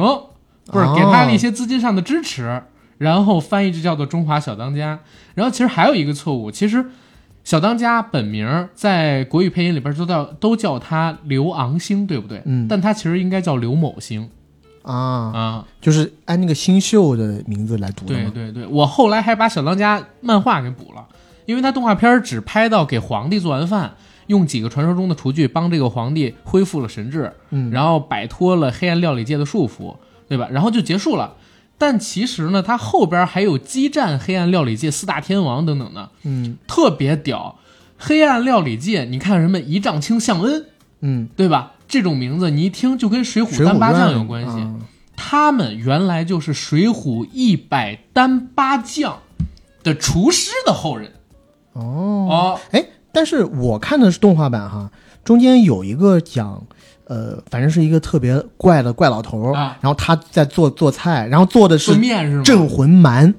不是给他一些资金上的支持，然后翻译就叫做中华小当家。然后其实还有一个错误，其实。小当家本名在国语配音里边都叫都叫他刘昂星，对不对？嗯，但他其实应该叫刘某星，啊啊，就是按那个新秀的名字来读的。对对对，我后来还把小当家漫画给补了，因为他动画片只拍到给皇帝做完饭，用几个传说中的厨具帮这个皇帝恢复了神智，嗯，然后摆脱了黑暗料理界的束缚，对吧？然后就结束了。但其实呢，他后边还有激战黑暗料理界四大天王等等的，嗯，特别屌。黑暗料理界，你看什么一丈青向恩，嗯，对吧？这种名字你一听就跟水浒单八将有关系。他们原来就是水浒一百单八将的厨师的后人。哦哦，哎，但是我看的是动画版哈，中间有一个讲。呃，反正是一个特别怪的怪老头儿，然后他在做做菜，然后做的是镇魂蛮，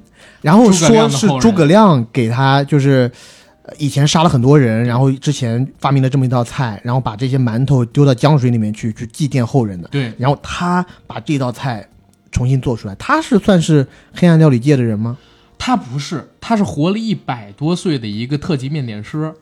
然后说是诸葛亮给他就是以前杀了很多人，然后之前发明了这么一道菜，然后把这些馒头丢到江水里面去去祭奠后人的。对，然后他把这道菜重新做出来，他是算是黑暗料理界的人吗？他不是，他是活了一百多岁的一个特级面点师，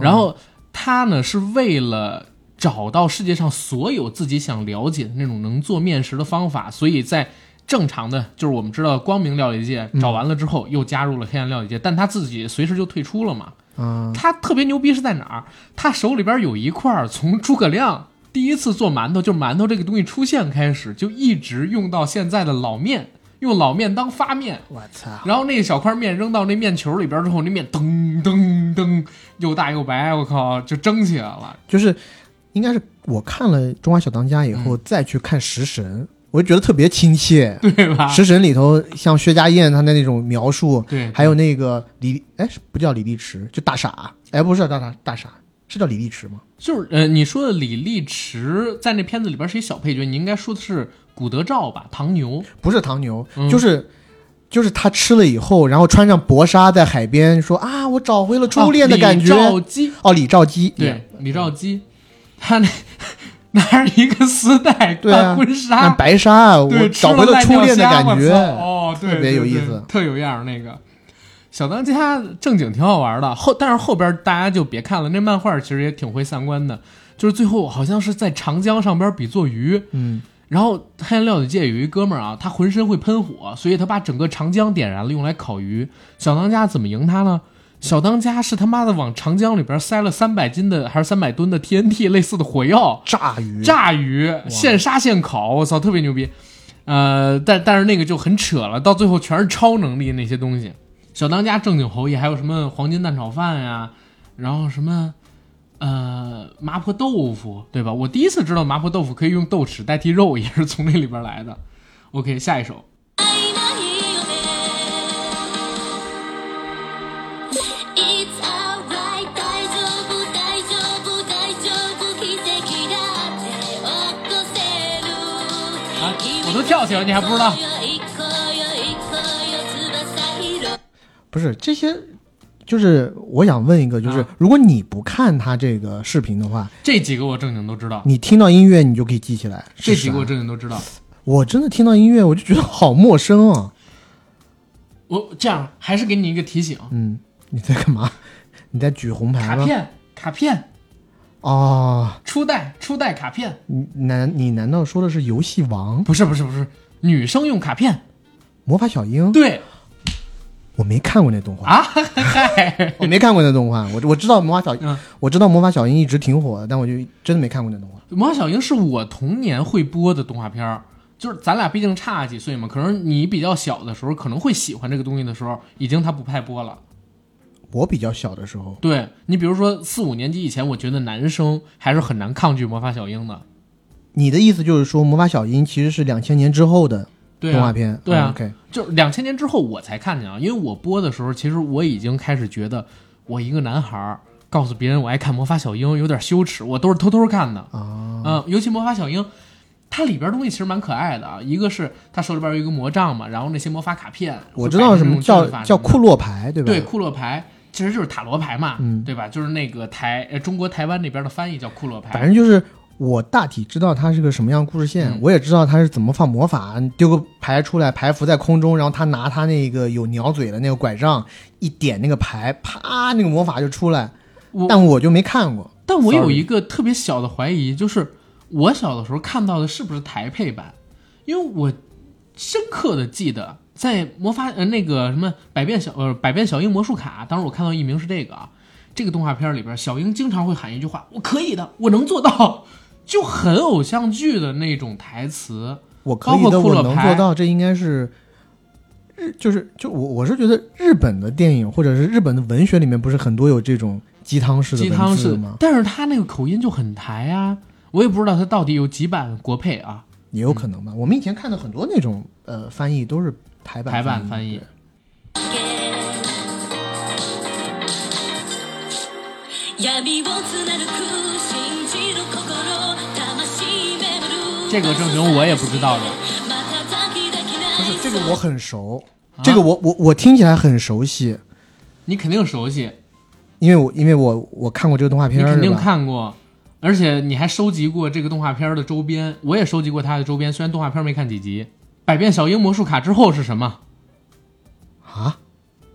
然后他呢是为了。找到世界上所有自己想了解的那种能做面食的方法，所以在正常的，就是我们知道光明料理界找完了之后，又加入了黑暗料理界，但他自己随时就退出了嘛。嗯，他特别牛逼是在哪儿？他手里边有一块从诸葛亮第一次做馒头，就馒头这个东西出现开始，就一直用到现在的老面，用老面当发面。我操！然后那小块面扔到那面球里边之后，那面噔噔噔又大又白，我靠，就蒸起来了，就是。应该是我看了《中华小当家》以后再去看《食神》，我就觉得特别亲切，对吧？《食神》里头像薛家燕他的那种描述，对，还有那个李，哎，不叫李立池，就大傻，哎，不是大傻，大傻是叫李立池吗？就是呃，你说的李立池在那片子里边是一小配角，你应该说的是古德照吧？唐牛不是唐牛，就是就是他吃了以后，然后穿上薄纱在海边说啊，我找回了初恋的感觉。李兆基哦，李兆基，对，李兆基。他那拿着一个丝带穿婚纱，白纱，我找回了初恋的感觉，哦，特别有意思，特有样那个小当家正经挺好玩的，后但是后边大家就别看了，那漫画其实也挺会三观的，就是最后好像是在长江上边比做鱼，嗯，然后黑暗料理界有一哥们儿啊，他浑身会喷火，所以他把整个长江点燃了用来烤鱼。小当家怎么赢他呢？小当家是他妈的往长江里边塞了三百斤的还是三百吨的 TNT 类似的火药炸鱼，炸鱼现杀现烤，我操，特别牛逼。呃，但但是那个就很扯了，到最后全是超能力那些东西。小当家正经侯爷还有什么黄金蛋炒饭呀，然后什么呃麻婆豆腐，对吧？我第一次知道麻婆豆腐可以用豆豉代替肉，也是从那里边来的。OK，下一首。跳起来，你还不知道？不是这些，就是我想问一个，就是如果你不看他这个视频的话，这几个我正经都知道。你听到音乐，你就可以记起来。这几个我正经都知道。我真的听到音乐，我就觉得好陌生啊。我这样还是给你一个提醒。嗯，你在干嘛？你在举红牌吗？卡片，卡片。哦，初代，初代卡片。你难，你难道说的是游戏王？不是，不是，不是，女生用卡片。魔法小樱。对。我没看过那动画啊，嗨，<laughs> 我没看过那动画。我我知道魔法小樱，我知道魔法小樱一直挺火的，但我就真的没看过那动画。魔法小樱是我童年会播的动画片儿。就是咱俩毕竟差几岁嘛，可能你比较小的时候可能会喜欢这个东西的时候，已经它不派播了。我比较小的时候，对你比如说四五年级以前，我觉得男生还是很难抗拒魔法小樱的。你的意思就是说，魔法小樱其实是两千年之后的动画片？对啊就两千年之后我才看见啊，因为我播的时候，其实我已经开始觉得，我一个男孩告诉别人我爱看魔法小樱有点羞耻，我都是偷偷看的啊。嗯，尤其魔法小樱。它里边东西其实蛮可爱的啊，一个是它手里边有一个魔杖嘛，然后那些魔法卡片，我知道什么叫叫库洛牌，对吧？对，库洛牌其实就是塔罗牌嘛，嗯对吧？就是那个台呃中国台湾那边的翻译叫库洛牌。反正就是我大体知道它是个什么样故事线，我也知道它是怎么放魔法，丢个牌出来，牌浮在空中，然后他拿他那个有鸟嘴的那个拐杖一点那个牌，啪，那个魔法就出来。但我就没看过。但我有一个特别小的怀疑，就是。我小的时候看到的是不是台配版？因为我深刻的记得，在魔法呃那个什么百变小呃百变小樱魔术卡，当时我看到一名是这个啊，这个动画片里边，小樱经常会喊一句话：“我可以的，我能做到”，<laughs> 就很偶像剧的那种台词。我可以的，我能做到，这应该是日就是就我我是觉得日本的电影或者是日本的文学里面不是很多有这种鸡汤式的鸡汤式吗？但是他那个口音就很台啊。我也不知道他到底有几版国配啊，也有可能吧。我们以前看的很多那种呃翻译都是台版台版翻译。这个正经我也不知道的，不是这个我很熟，这个我我我听起来很熟悉，你肯定熟悉，因为我因为我我看过这个动画片，你肯定看过。而且你还收集过这个动画片的周边，我也收集过它的周边。虽然动画片没看几集，百变小樱魔术卡之后是什么？啊，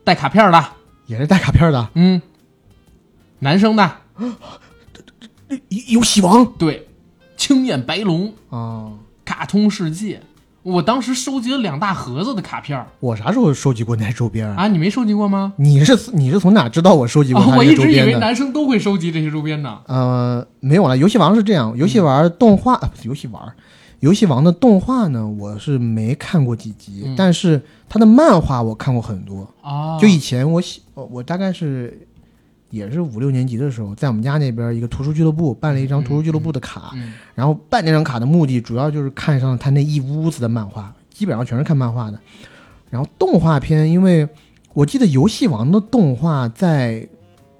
带卡片的，也是带卡片的。嗯，男生的，游戏王，对，青眼白龙啊，卡通世界。我当时收集了两大盒子的卡片我啥时候收集过那周边啊？你没收集过吗？你是你是从哪知道我收集过我一直以为男生都会收集这些周边呢。呃，没有了。游戏王是这样，游戏玩动画，游戏王，游戏王的动画呢，我是没看过几集，但是他的漫画我看过很多啊。就以前我喜，我大概是。也是五六年级的时候，在我们家那边一个图书俱乐部办了一张图书俱乐部的卡，然后办那张卡的目的主要就是看上他那一屋子的漫画，基本上全是看漫画的。然后动画片，因为我记得游戏王的动画在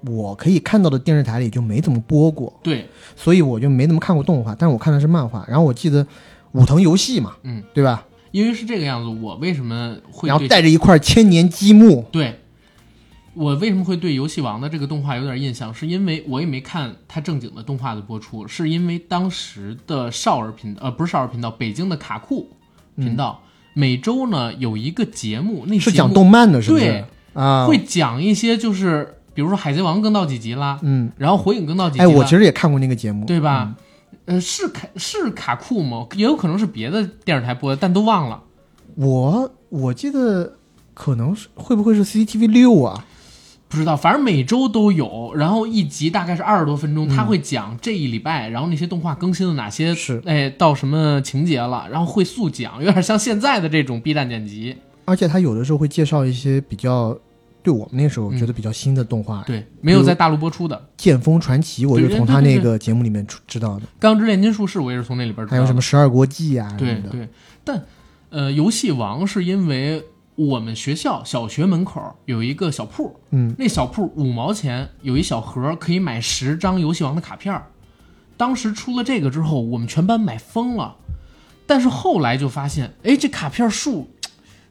我可以看到的电视台里就没怎么播过，对，所以我就没怎么看过动画，但是我看的是漫画。然后我记得武藤游戏嘛，嗯，对吧？因为是这个样子，我为什么会然后带着一块千年积木，对。我为什么会对游戏王的这个动画有点印象？是因为我也没看它正经的动画的播出，是因为当时的少儿频呃不是少儿频道，北京的卡酷频道每周呢有一个节目，那是讲动漫的，是不是？对啊，会讲一些就是比如说海贼王更到几集啦，嗯，然后火影更到几集，哎，我其实也看过那个节目，对吧？呃，是卡是卡酷吗？也有可能是别的电视台播的，但都忘了。我我记得可能是会不会是 CCTV 六啊？不知道，反正每周都有，然后一集大概是二十多分钟，他会讲这一礼拜，然后那些动画更新了哪些，是哎到什么情节了，然后会速讲，有点像现在的这种 B 站剪辑。而且他有的时候会介绍一些比较对我们那时候觉得比较新的动画，对，没有在大陆播出的《剑锋传奇》，我就从他那个节目里面知道的，《钢之炼金术士》我也是从那里边知道。还有什么《十二国记》啊？对对，但呃，游戏王是因为。我们学校小学门口有一个小铺，嗯，那小铺五毛钱有一小盒，可以买十张游戏王的卡片当时出了这个之后，我们全班买疯了。但是后来就发现，哎，这卡片数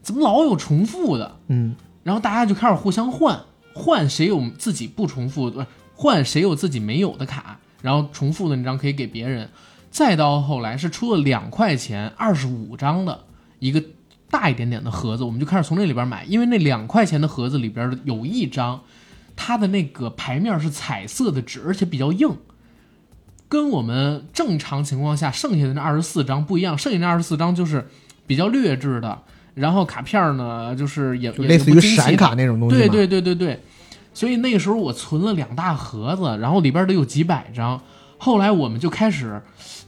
怎么老有重复的？嗯，然后大家就开始互相换，换谁有自己不重复，不是，换谁有自己没有的卡，然后重复的那张可以给别人。再到后来是出了两块钱二十五张的一个大一点点的盒子，我们就开始从那里边买，因为那两块钱的盒子里边有一张，它的那个牌面是彩色的纸，而且比较硬，跟我们正常情况下剩下的那二十四张不一样，剩下那二十四张就是比较劣质的，然后卡片呢就是也类似于闪卡那种东西，对对对对对，所以那个时候我存了两大盒子，然后里边得有几百张，后来我们就开始。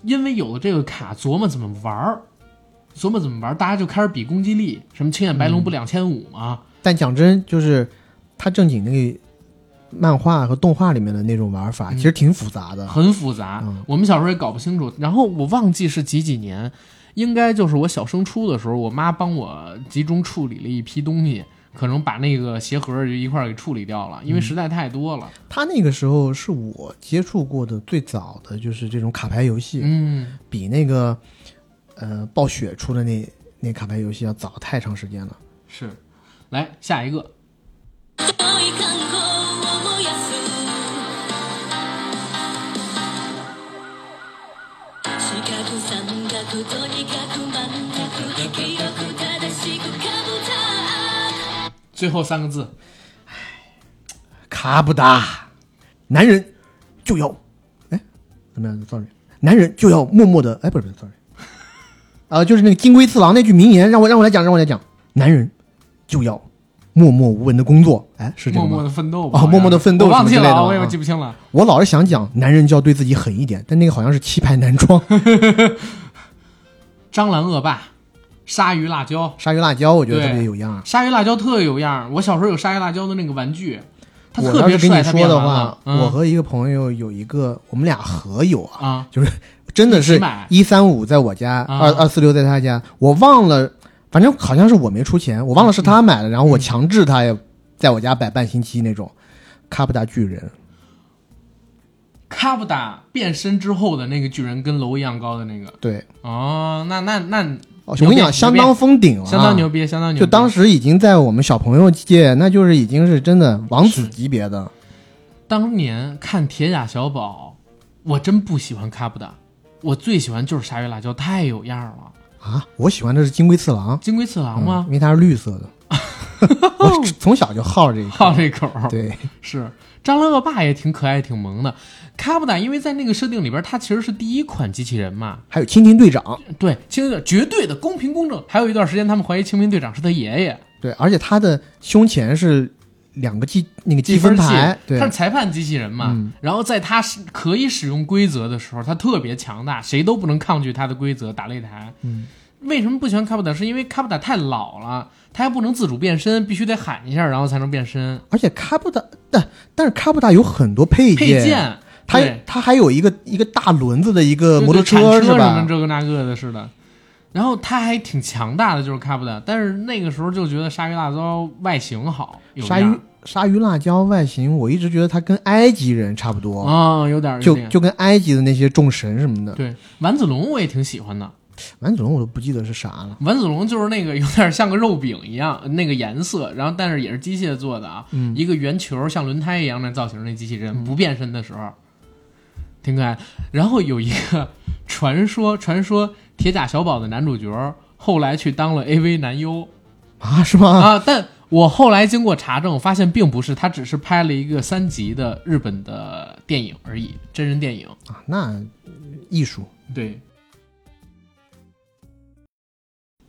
因为有了这个卡，琢磨怎么玩儿，琢磨怎么玩儿，大家就开始比攻击力，什么青眼白龙不两千五吗？但讲真，就是他正经那个漫画和动画里面的那种玩法，其实挺复杂的，很复杂。我们小时候也搞不清楚。然后我忘记是几几年，应该就是我小升初的时候，我妈帮我集中处理了一批东西。可能把那个鞋盒就一块儿给处理掉了，因为实在太多了。他那个时候是我接触过的最早的就是这种卡牌游戏，嗯，比那个呃暴雪出的那那卡牌游戏要早太长时间了。是，来下一个。最后三个字，唉，卡布达，男人就要，哎，怎么样？sorry，男人就要默默的，哎，不是不是，sorry，啊，就是那个金龟次郎那句名言，让我让我来讲，让我来讲，男人就要默默无闻的工作，哎，是这个默默的奋斗啊，默默的奋斗，忘记了，我也记不清了。我老是想讲，男人就要对自己狠一点，但那个好像是七牌男装，<laughs> 蟑螂恶霸。鲨鱼辣椒，鲨鱼辣椒，我觉得特别有样。鲨鱼辣椒特有样，我小时候有鲨鱼辣椒的那个玩具，他特别帅。说的话，我和一个朋友有一个，我们俩合有啊，就是真的是一三五在我家，二二四六在他家，我忘了，反正好像是我没出钱，我忘了是他买的，然后我强制他也在我家摆半星期那种。卡布达巨人，卡布达变身之后的那个巨人跟楼一样高的那个，对，哦，那那那。我跟你讲，相当封顶了，相当牛逼，相当牛逼。就当时已经在我们小朋友界，那就是已经是真的王子级别的。当年看《铁甲小宝》，我真不喜欢卡布达，我最喜欢就是鲨鱼辣椒，太有样了啊！我喜欢的是金龟次郎，金龟次郎吗？因为它是绿色的。<laughs> 我从小就好这好这口，对，是。蟑螂恶霸也挺可爱、挺萌的。卡布达，因为在那个设定里边，它其实是第一款机器人嘛。还有蜻蜓队长，对，蜻蜓队绝对的公平公正。还有一段时间，他们怀疑蜻蜓队长是他爷爷。对，而且他的胸前是两个积那个积分牌，他是裁判机器人嘛。然后在他是可以使用规则的时候，他特别强大，谁都不能抗拒他的规则，打擂台。嗯，为什么不喜欢卡布达？是因为卡布达太老了。他还不能自主变身，必须得喊一下，然后才能变身。而且卡布达，但但是卡布达有很多配件，配件，他他还有一个一个大轮子的一个摩托车，是吧？这个那个的似的。然后他还挺强大的，就是卡布达。但是那个时候就觉得鲨鱼辣椒外形好，鲨鱼鲨鱼辣椒外形，我一直觉得它跟埃及人差不多啊，有点就就跟埃及的那些众神什么的。对，丸子龙我也挺喜欢的。丸子龙我都不记得是啥了。丸子龙就是那个有点像个肉饼一样那个颜色，然后但是也是机械做的啊，一个圆球像轮胎一样的造型那机器人不变身的时候，挺可爱。然后有一个 <laughs> 传说，传说铁甲小宝的男主角后来去当了 AV 男优啊，是吗？啊，但我后来经过查证，发现并不是，他只是拍了一个三级的日本的电影而已，真人电影啊，那艺术对。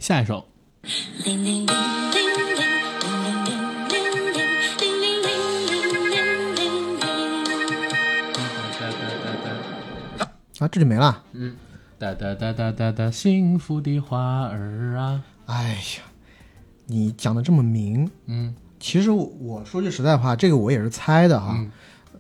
下一首。啊，这就没了。嗯，哒哒哒哒哒哒，幸福的花儿啊！哎呀，你讲的这么明，嗯，其实我说句实在话，这个我也是猜的哈，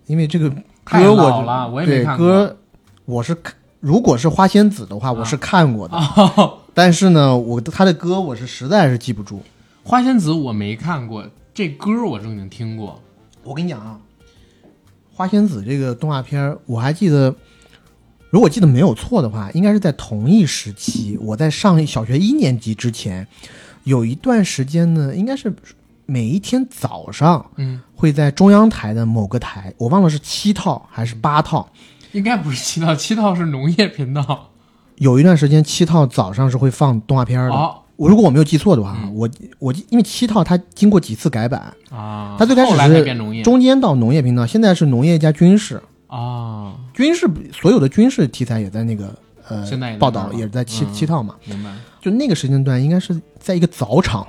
因为这个歌我我也没看过。歌我是看，如果是花仙子的话，我是看过的。<laughs> 但是呢，我他的歌我是实在是记不住。花仙子我没看过，这歌我正经听过。我跟你讲啊，花仙子这个动画片我还记得，如果记得没有错的话，应该是在同一时期，我在上小学一年级之前，有一段时间呢，应该是每一天早上，嗯，会在中央台的某个台，我忘了是七套还是八套，应该不是七套，七套是农业频道。有一段时间，七套早上是会放动画片的。我如果我没有记错的话，我我因为七套它经过几次改版啊，它最开始是中间到农业频道，现在是农业加军事。啊，军事所有的军事题材也在那个呃现在报道也是在七七套嘛，明白？就那个时间段应该是在一个早场，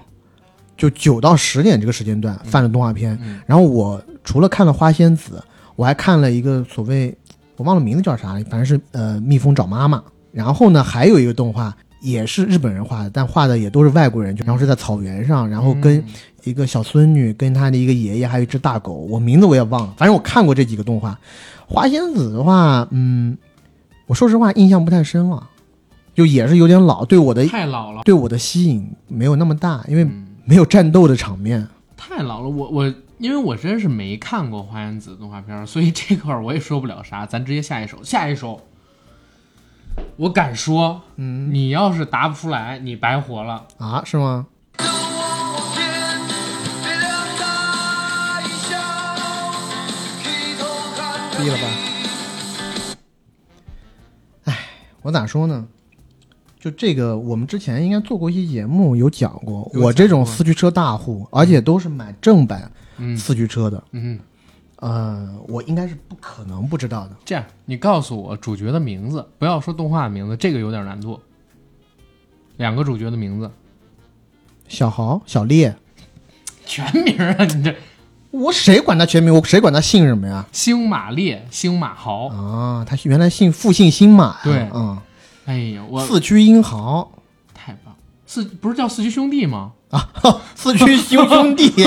就九到十点这个时间段放的动画片。然后我除了看了花仙子，我还看了一个所谓我忘了名字叫啥，反正是呃蜜蜂找妈妈。然后呢，还有一个动画。也是日本人画的，但画的也都是外国人。然后是在草原上，然后跟一个小孙女，跟他的一个爷爷，还有一只大狗。我名字我也忘了，反正我看过这几个动画。花仙子的话，嗯，我说实话印象不太深了，就也是有点老，对我的太老了，对我的吸引没有那么大，因为没有战斗的场面。太老了，我我因为我真是没看过花仙子动画片，所以这块我也说不了啥。咱直接下一首，下一首。我敢说，嗯，你要是答不出来，你白活了啊？是吗？低了吧？哎，我咋说呢？就这个，我们之前应该做过一些节目，有讲过。我这种四驱车大户，而且都是买正版四驱车的。嗯。呃，我应该是不可能不知道的。这样，你告诉我主角的名字，不要说动画名字，这个有点难度。两个主角的名字：小豪、小烈。全名啊？你这，我谁管他全名？我谁管他姓什么呀？星马烈，星马豪啊！他原来姓复姓星马。对，嗯。哎呀，我四驱英豪，太棒！四不是叫四驱兄弟吗？啊，<laughs> 四驱兄兄弟。<laughs>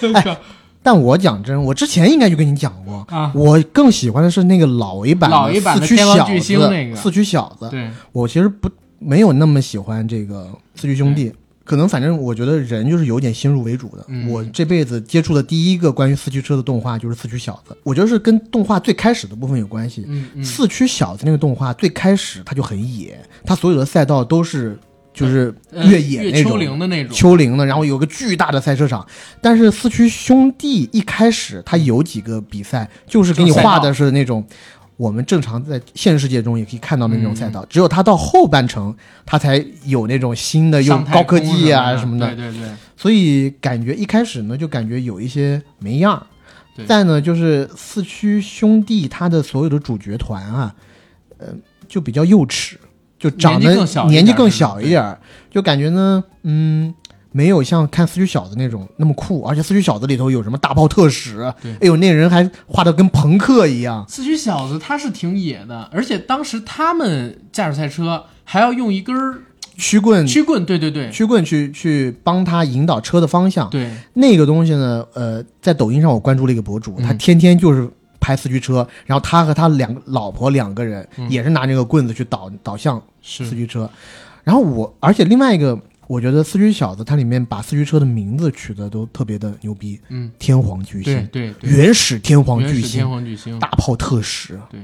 <laughs> 但我讲真，我之前应该就跟你讲过啊，我更喜欢的是那个老一版老一版四驱小子，那个四驱小子。对，我其实不没有那么喜欢这个四驱兄弟，可能反正我觉得人就是有点先入为主的。我这辈子接触的第一个关于四驱车的动画就是四驱小子，我觉得是跟动画最开始的部分有关系。四驱小子那个动画最开始它就很野，它所有的赛道都是。就是越野那种，丘陵的那种，丘陵的，然后有个巨大的赛车场。但是四驱兄弟一开始他有几个比赛，就是给你画的是那种我们正常在现实世界中也可以看到的那种赛道。只有他到后半程，他才有那种新的用高科技啊什么的。对对对。所以感觉一开始呢，就感觉有一些没样。再呢，就是四驱兄弟他的所有的主角团啊，呃，就比较幼齿。就长得年纪更小一点，就感觉呢，嗯，没有像看四驱小子那种那么酷，而且四驱小子里头有什么大炮特使，哎呦，那人还画的跟朋克一样。四驱小子他是挺野的，而且当时他们驾驶赛车还要用一根曲棍，曲棍，对对对，曲棍去去帮他引导车的方向。对，那个东西呢，呃，在抖音上我关注了一个博主，他天天就是。拍四驱车，然后他和他两个老婆两个人也是拿那个棍子去导导向四驱车，然后我，而且另外一个，我觉得四驱小子它里面把四驱车的名字取得都特别的牛逼，嗯，天皇巨星，对对，原始天皇巨星，天皇巨星，大炮特使，对，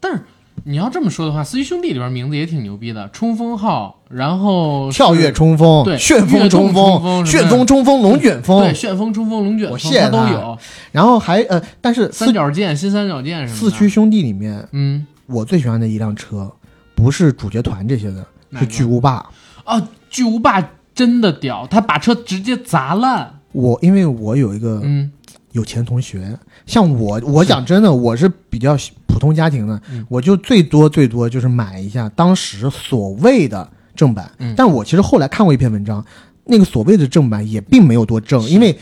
但是。你要这么说的话，四驱兄弟里边名字也挺牛逼的，冲锋号，然后跳跃冲锋，对，旋风冲锋，旋风冲锋，龙卷风，对，旋风冲锋，龙卷风，它都有。然后还呃，但是三角剑，新三角剑什么四驱兄弟里面，嗯，我最喜欢的一辆车，不是主角团这些的，是巨无霸。啊，巨无霸真的屌，他把车直接砸烂。我因为我有一个嗯有钱同学，像我，我讲真的，我是比较。普通家庭的，我就最多最多就是买一下当时所谓的正版。但我其实后来看过一篇文章，那个所谓的正版也并没有多正，因为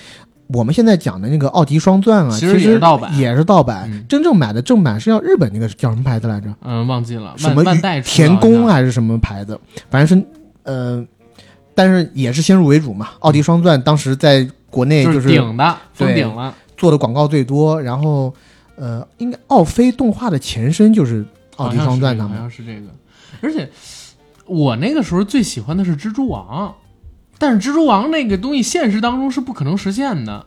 我们现在讲的那个奥迪双钻啊，其实也是盗版，也是盗版。真正买的正版是要日本那个叫什么牌子来着？嗯，忘记了，什么田宫还是什么牌子？反正是呃，但是也是先入为主嘛。奥迪双钻当时在国内就是顶的，封顶了，做的广告最多，然后。呃，应该奥飞动画的前身就是奥迪双钻，他们好像是这个。而且我那个时候最喜欢的是蜘蛛王，但是蜘蛛王那个东西现实当中是不可能实现的。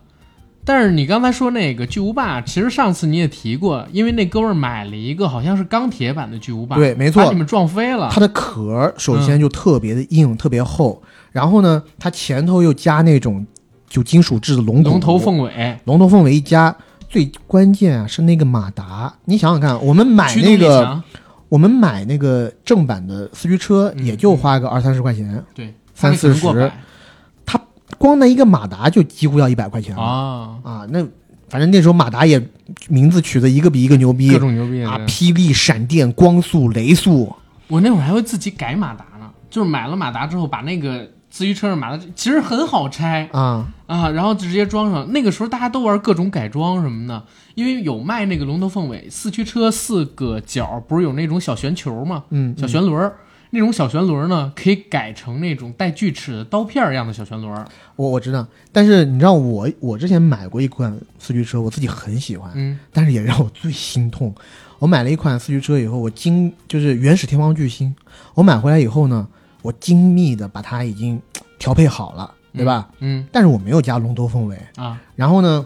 但是你刚才说那个巨无霸，其实上次你也提过，因为那哥们儿买了一个好像是钢铁版的巨无霸，对，没错，把你们撞飞了。它的壳首先就特别的硬，特别厚，然后呢，它前头又加那种就金属制的龙龙头凤尾，龙头凤尾一家，最关键啊是那个马达，你想想看，我们买那个，我们买那个正版的四驱车也就花个二三十块钱，对，三四十。它光那一个马达就几乎要一百块钱了。啊。啊！那反正那时候马达也名字取的一个比一个牛逼，各种牛逼啊！霹雳、闪电、光速、雷速，我那会儿还会自己改马达呢，就是买了马达之后，把那个自行车上马达其实很好拆啊啊，然后直接装上。那个时候大家都玩各种改装什么的，因为有卖那个龙头凤尾四驱车，四个角不是有那种小旋球吗？嗯，小旋轮。那种小旋轮呢，可以改成那种带锯齿的刀片一样的小旋轮。我我知道，但是你知道我我之前买过一款四驱车，我自己很喜欢，嗯，但是也让我最心痛。我买了一款四驱车以后，我惊就是原始天王巨星，我买回来以后呢，我精密的把它已经调配好了，对吧？嗯，但是我没有加龙头凤尾啊。然后呢，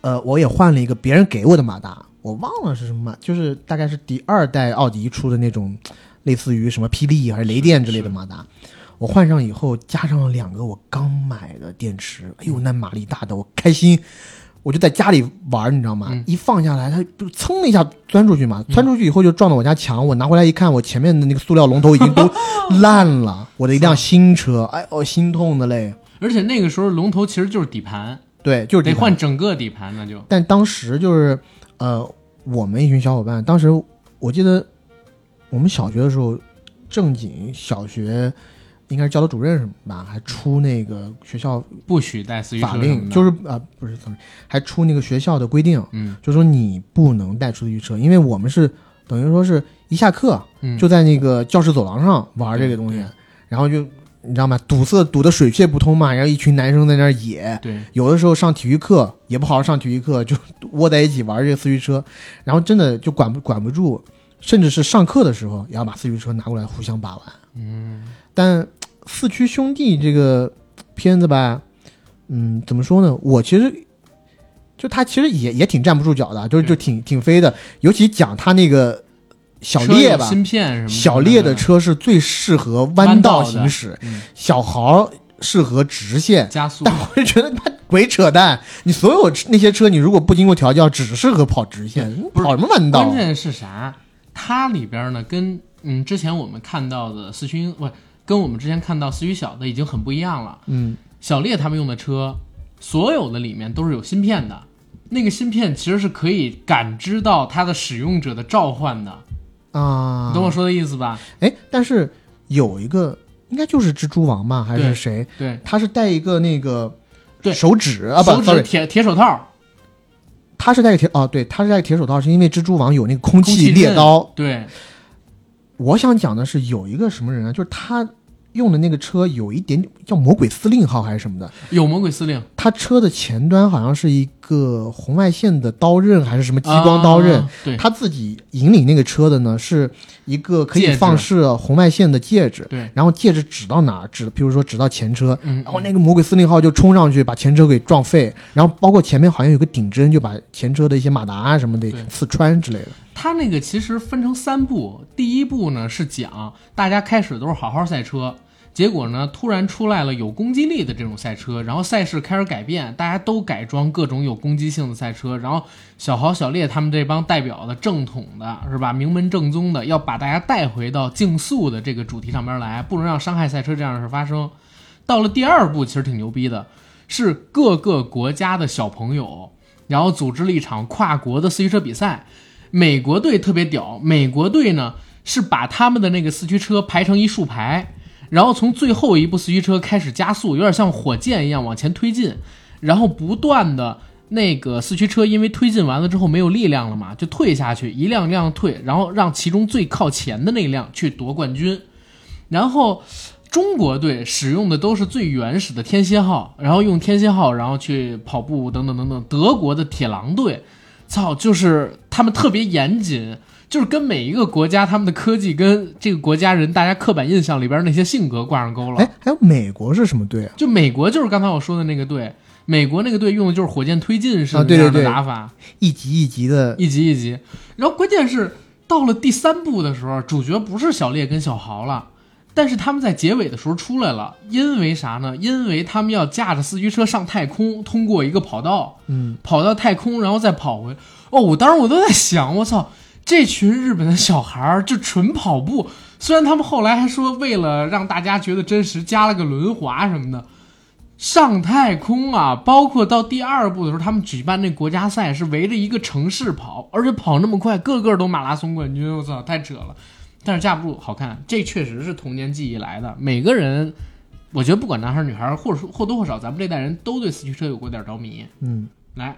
呃，我也换了一个别人给我的马达，我忘了是什么，就是大概是第二代奥迪出的那种。类似于什么霹雳还是雷电之类的马达，我换上以后加上了两个我刚买的电池，哎呦那马力大的我开心，我就在家里玩，你知道吗？一放下来它就噌的一下钻出去嘛，钻出去以后就撞到我家墙，我拿回来一看，我前面的那个塑料龙头已经都 <laughs> 烂了，我的一辆新车，哎我心痛的嘞。而且那个时候龙头其实就是底盘，对，就是得换整个底盘那就。但当时就是呃我们一群小伙伴，当时我记得。我们小学的时候，正经小学应该是教导主任什么吧，还出那个学校不许带四驱车法令，就是啊不是还出那个学校的规定，嗯，就说你不能带四驱车，因为我们是等于说是一下课就在那个教室走廊上玩这个东西，然后就你知道吗？堵塞堵得水泄不通嘛，然后一群男生在那儿野，对，有的时候上体育课也不好好上体育课，就窝在一起玩这个四驱车，然后真的就管不管不住。甚至是上课的时候也要把四驱车拿过来互相把玩。嗯，但四驱兄弟这个片子吧，嗯，怎么说呢？我其实就他其实也也挺站不住脚的，就就挺挺飞的。尤其讲他那个小烈吧，芯片什么，小烈的车是最适合弯道行驶，小豪适合直线加速。但我就觉得他鬼扯淡。你所有那些车，你如果不经过调教，只适合跑直线，跑什么弯道？关键是啥？它里边呢，跟嗯之前我们看到的四驱不，跟我们之前看到思域小的已经很不一样了。嗯，小烈他们用的车，所有的里面都是有芯片的，那个芯片其实是可以感知到它的使用者的召唤的啊，你懂我说的意思吧？哎，但是有一个应该就是蜘蛛王吧，还是谁？对，他是戴一个那个对手指啊，不，手指铁铁手套。他是戴个铁哦，对，他是戴铁手套，是因为蜘蛛网有那个空气猎刀。对，我想讲的是有一个什么人啊，就是他。用的那个车有一点叫魔鬼司令号还是什么的？有魔鬼司令，他车的前端好像是一个红外线的刀刃还是什么激光刀刃？对，他自己引领那个车的呢是一个可以放射红外线的戒指。对，然后戒指指到哪指，比如说指到前车，然后那个魔鬼司令号就冲上去把前车给撞废，然后包括前面好像有个顶针，就把前车的一些马达啊什么的刺穿之类的。他那个其实分成三步，第一步呢是讲大家开始都是好好赛车，结果呢突然出来了有攻击力的这种赛车，然后赛事开始改变，大家都改装各种有攻击性的赛车，然后小豪、小烈他们这帮代表的正统的是吧，名门正宗的，要把大家带回到竞速的这个主题上边来，不能让伤害赛车这样的事发生。到了第二步，其实挺牛逼的，是各个国家的小朋友，然后组织了一场跨国的四驱车比赛。美国队特别屌，美国队呢是把他们的那个四驱车排成一竖排，然后从最后一部四驱车开始加速，有点像火箭一样往前推进，然后不断的那个四驱车因为推进完了之后没有力量了嘛，就退下去，一辆一辆退，然后让其中最靠前的那辆去夺冠军。然后中国队使用的都是最原始的天蝎号，然后用天蝎号然后去跑步等等等等。德国的铁狼队。操，就是他们特别严谨，就是跟每一个国家他们的科技跟这个国家人大家刻板印象里边那些性格挂上钩了。哎，还有美国是什么队啊？就美国就是刚才我说的那个队，美国那个队用的就是火箭推进式的打法，一级一级的，一级一级。然后关键是到了第三部的时候，主角不是小烈跟小豪了。但是他们在结尾的时候出来了，因为啥呢？因为他们要驾着四驱车上太空，通过一个跑道，嗯，跑到太空，然后再跑回。哦，我当时我都在想，我操，这群日本的小孩儿就纯跑步。虽然他们后来还说，为了让大家觉得真实，加了个轮滑什么的，上太空啊。包括到第二部的时候，他们举办那国家赛是围着一个城市跑，而且跑那么快，个个都马拉松冠军。我操，太扯了。但是架不住好看，这确实是童年记忆来的。每个人，我觉得不管男孩女孩，或者说或多或少，咱们这代人都对四驱车有过点着迷。嗯，来。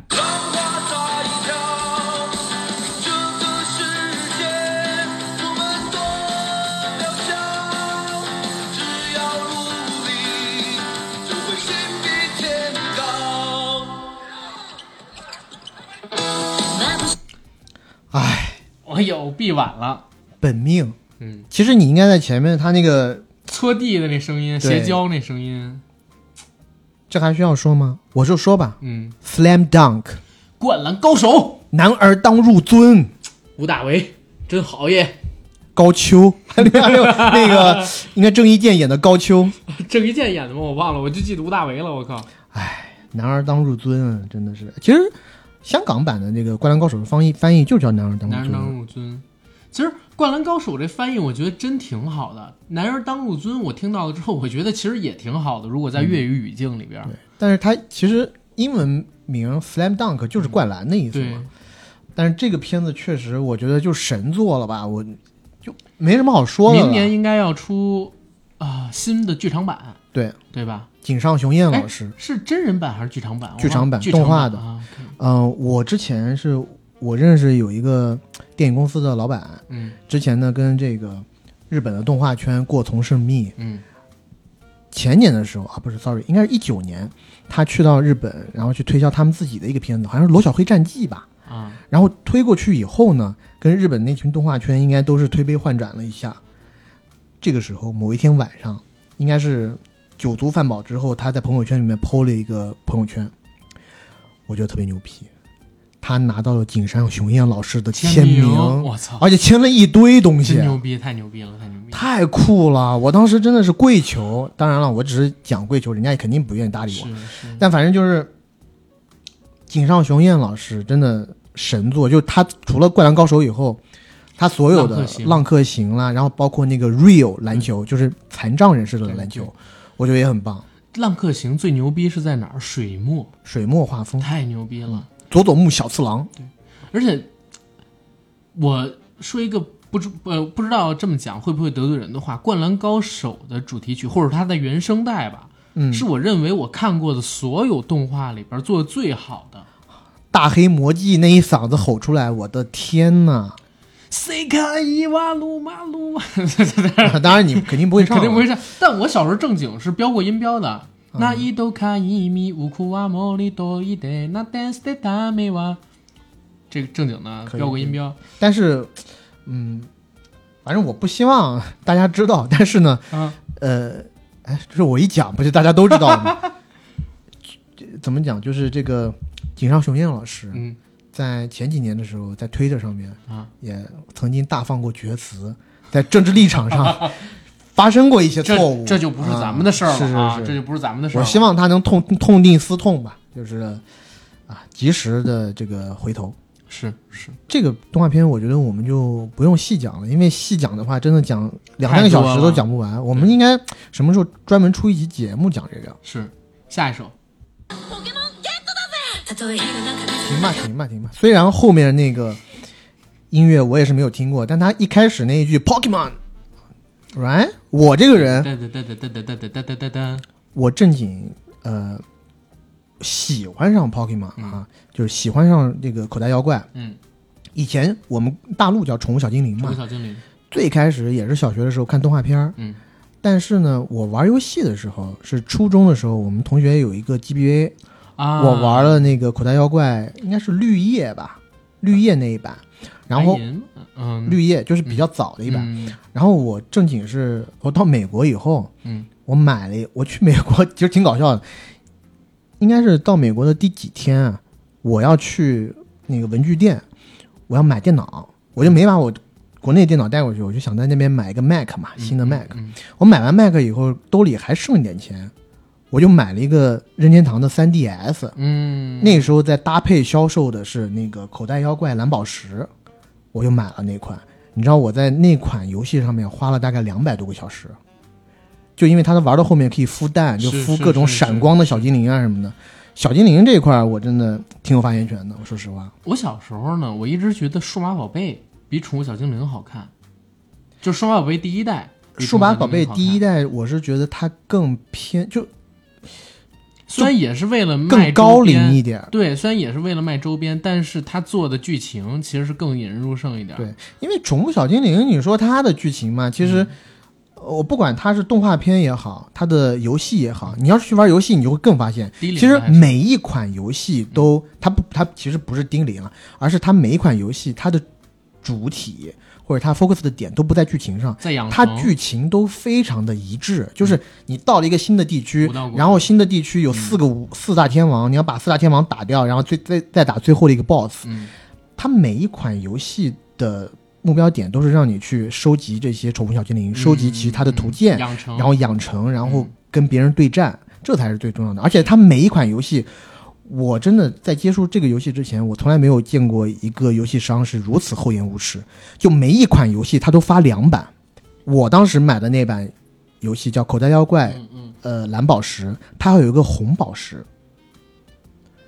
哎，哎呦，闭晚了。本命，嗯，其实你应该在前面，他那个搓地的那声音，斜胶那声音，这还需要说吗？我就说吧，嗯，Slam Dunk，灌篮高手，男儿当入樽，吴大维真好耶，高秋，还 <laughs> 有那个应该郑伊健演的高秋，郑伊健演的吗？我忘了，我就记得吴大维了，我靠，哎，男儿当入樽，真的是，其实香港版的那个灌篮高手的翻译翻译就叫男儿当男儿当入樽，其实。灌篮高手这翻译我觉得真挺好的，男儿当入樽，我听到了之后，我觉得其实也挺好的。如果在粤语语境里边，对，但是它其实英文名 Slam Dunk 就是灌篮的意思嘛。但是这个片子确实，我觉得就神作了吧，我就没什么好说的。明年应该要出啊新的剧场版，对对吧？井上雄彦老师是真人版还是剧场版？剧场版动画的。嗯，我之前是。我认识有一个电影公司的老板，嗯，之前呢跟这个日本的动画圈过从甚密，嗯，前年的时候啊，不是，sorry，应该是一九年，他去到日本，然后去推销他们自己的一个片子，好像是《罗小黑战记》吧，啊，然后推过去以后呢，跟日本那群动画圈应该都是推杯换盏了一下。这个时候某一天晚上，应该是酒足饭饱之后，他在朋友圈里面 PO 了一个朋友圈，我觉得特别牛逼。他拿到了井上雄彦老师的签名，我操！而且签了一堆东西，牛逼，太牛逼了，太牛逼，太酷了！我当时真的是跪求，当然了，我只是讲跪求，人家也肯定不愿意搭理我。但反正就是井上雄彦老师真的神作，就他除了《灌篮高手》以后，他所有的《浪客行》啦，然后包括那个 Real 篮球，就是残障人士的篮球，我觉得也很棒。《浪客行》最牛逼是在哪儿？水墨，水墨画风太牛逼了。佐佐木小次郎，对，而且我说一个不知呃不知道这么讲会不会得罪人的话，《灌篮高手》的主题曲或者它的原声带吧，嗯，是我认为我看过的所有动画里边做的最好的。大黑魔记那一嗓子吼出来，我的天呐！谁卡伊瓦鲁马鲁？当然你肯定不会唱，肯定不会唱。但我小时候正经是标过音标的。那伊都卡伊米乌库瓦莫里多伊德那 dance 的大美哇，这个正经的标个音标。但是，嗯，反正我不希望大家知道。但是呢，呃，哎，就是我一讲，不就大家都知道了吗？<laughs> 怎么讲？就是这个井上雄彦老师，嗯，在前几年的时候，在推特上面啊，也曾经大放过厥词，在政治立场上。<laughs> 发生过一些错误，这就不是咱们的事儿了啊！这就不是咱们的事儿。我希望他能痛痛定思痛吧，就是啊，及时的这个回头。是是，这个动画片我觉得我们就不用细讲了，因为细讲的话，真的讲两三个小时都讲不完。我们应该什么时候专门出一集节目讲这个？是下一首。停吧停吧停吧！虽然后面那个音乐我也是没有听过，但他一开始那一句 Pokemon。Right，我这个人，哒哒哒哒哒哒哒哒哒哒我正经呃喜欢上 Pokemon 啊，就是喜欢上这个口袋妖怪。嗯，以前我们大陆叫宠物小精灵嘛，宠物小精灵。最开始也是小学的时候看动画片儿。嗯，但是呢，我玩游戏的时候是初中的时候，我们同学有一个 GBA，啊，我玩了那个口袋妖怪，应该是绿叶吧，绿叶那一版。然后，嗯，绿叶就是比较早的一版。然后我正经是，我到美国以后，嗯，我买了，我去美国其实挺搞笑的。应该是到美国的第几天啊？我要去那个文具店，我要买电脑，我就没把我国内电脑带过去，我就想在那边买一个 Mac 嘛，新的 Mac。我买完 Mac 以后，兜里还剩一点钱，我就买了一个任天堂的 3DS。嗯，那个时候在搭配销售的是那个口袋妖怪蓝宝石，我就买了那款。你知道我在那款游戏上面花了大概两百多个小时，就因为它的玩到后面可以孵蛋，就孵各种闪光的小精灵啊什么的。小精灵这一块我真的挺有发言权的。我说实话，我小时候呢，我一直觉得数码宝贝比宠物小精灵好看，就数码宝贝第一代。数码宝贝第一代，我是觉得它更偏，就虽然也是为了更高龄一点，对，虽然也是为了卖周边，但是他做的剧情其实是更引人入胜一点。对，因为宠物小精灵，你说它的剧情嘛，其实。我不管它是动画片也好，它的游戏也好，你要是去玩游戏，你就会更发现，其实每一款游戏都它不它其实不是丁零了，而是它每一款游戏它的主体或者它 focus 的点都不在剧情上，在养它剧情都非常的一致，就是你到了一个新的地区，然后新的地区有四个五四大天王，你要把四大天王打掉，然后最再再打最后的一个 boss，它每一款游戏的。目标点都是让你去收集这些宠物小精灵，收集其他的图鉴，养成然后养成，然后跟别人对战，这才是最重要的。而且它每一款游戏，我真的在接触这个游戏之前，我从来没有见过一个游戏商是如此厚颜无耻。就每一款游戏它都发两版，我当时买的那版游戏叫《口袋妖怪》，呃，蓝宝石，它还有一个红宝石。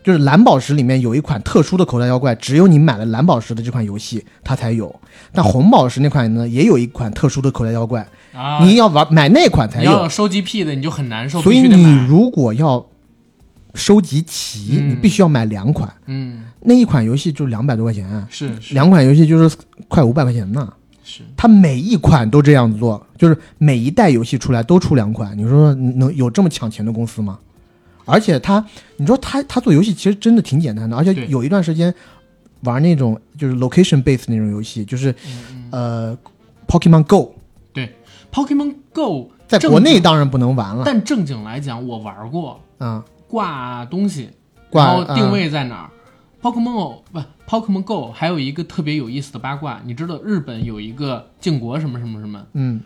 就是蓝宝石里面有一款特殊的口袋妖怪，只有你买了蓝宝石的这款游戏它才有。但红宝石那款呢，也有一款特殊的口袋妖怪，啊你要玩买那款才有。要收集癖的你就很难受。所以你如果要收集齐，你必须要买两款。嗯，那一款游戏就两百多块钱，是两款游戏就是快五百块钱呢。是，它每一款都这样子做，就是每一代游戏出来都出两款。你说能有这么抢钱的公司吗？而且他，你说他他做游戏其实真的挺简单的，而且有一段时间玩那种就是 location base 那种游戏，就是呃 Pokemon Go。对，Pokemon Go 在国内当然不能玩了，但正经来讲，我玩过。啊，挂东西，然后定位在哪儿？Pokemon 不 Pokemon Go 还有一个特别有意思的八卦，你知道日本有一个靖国什么什么什么？嗯，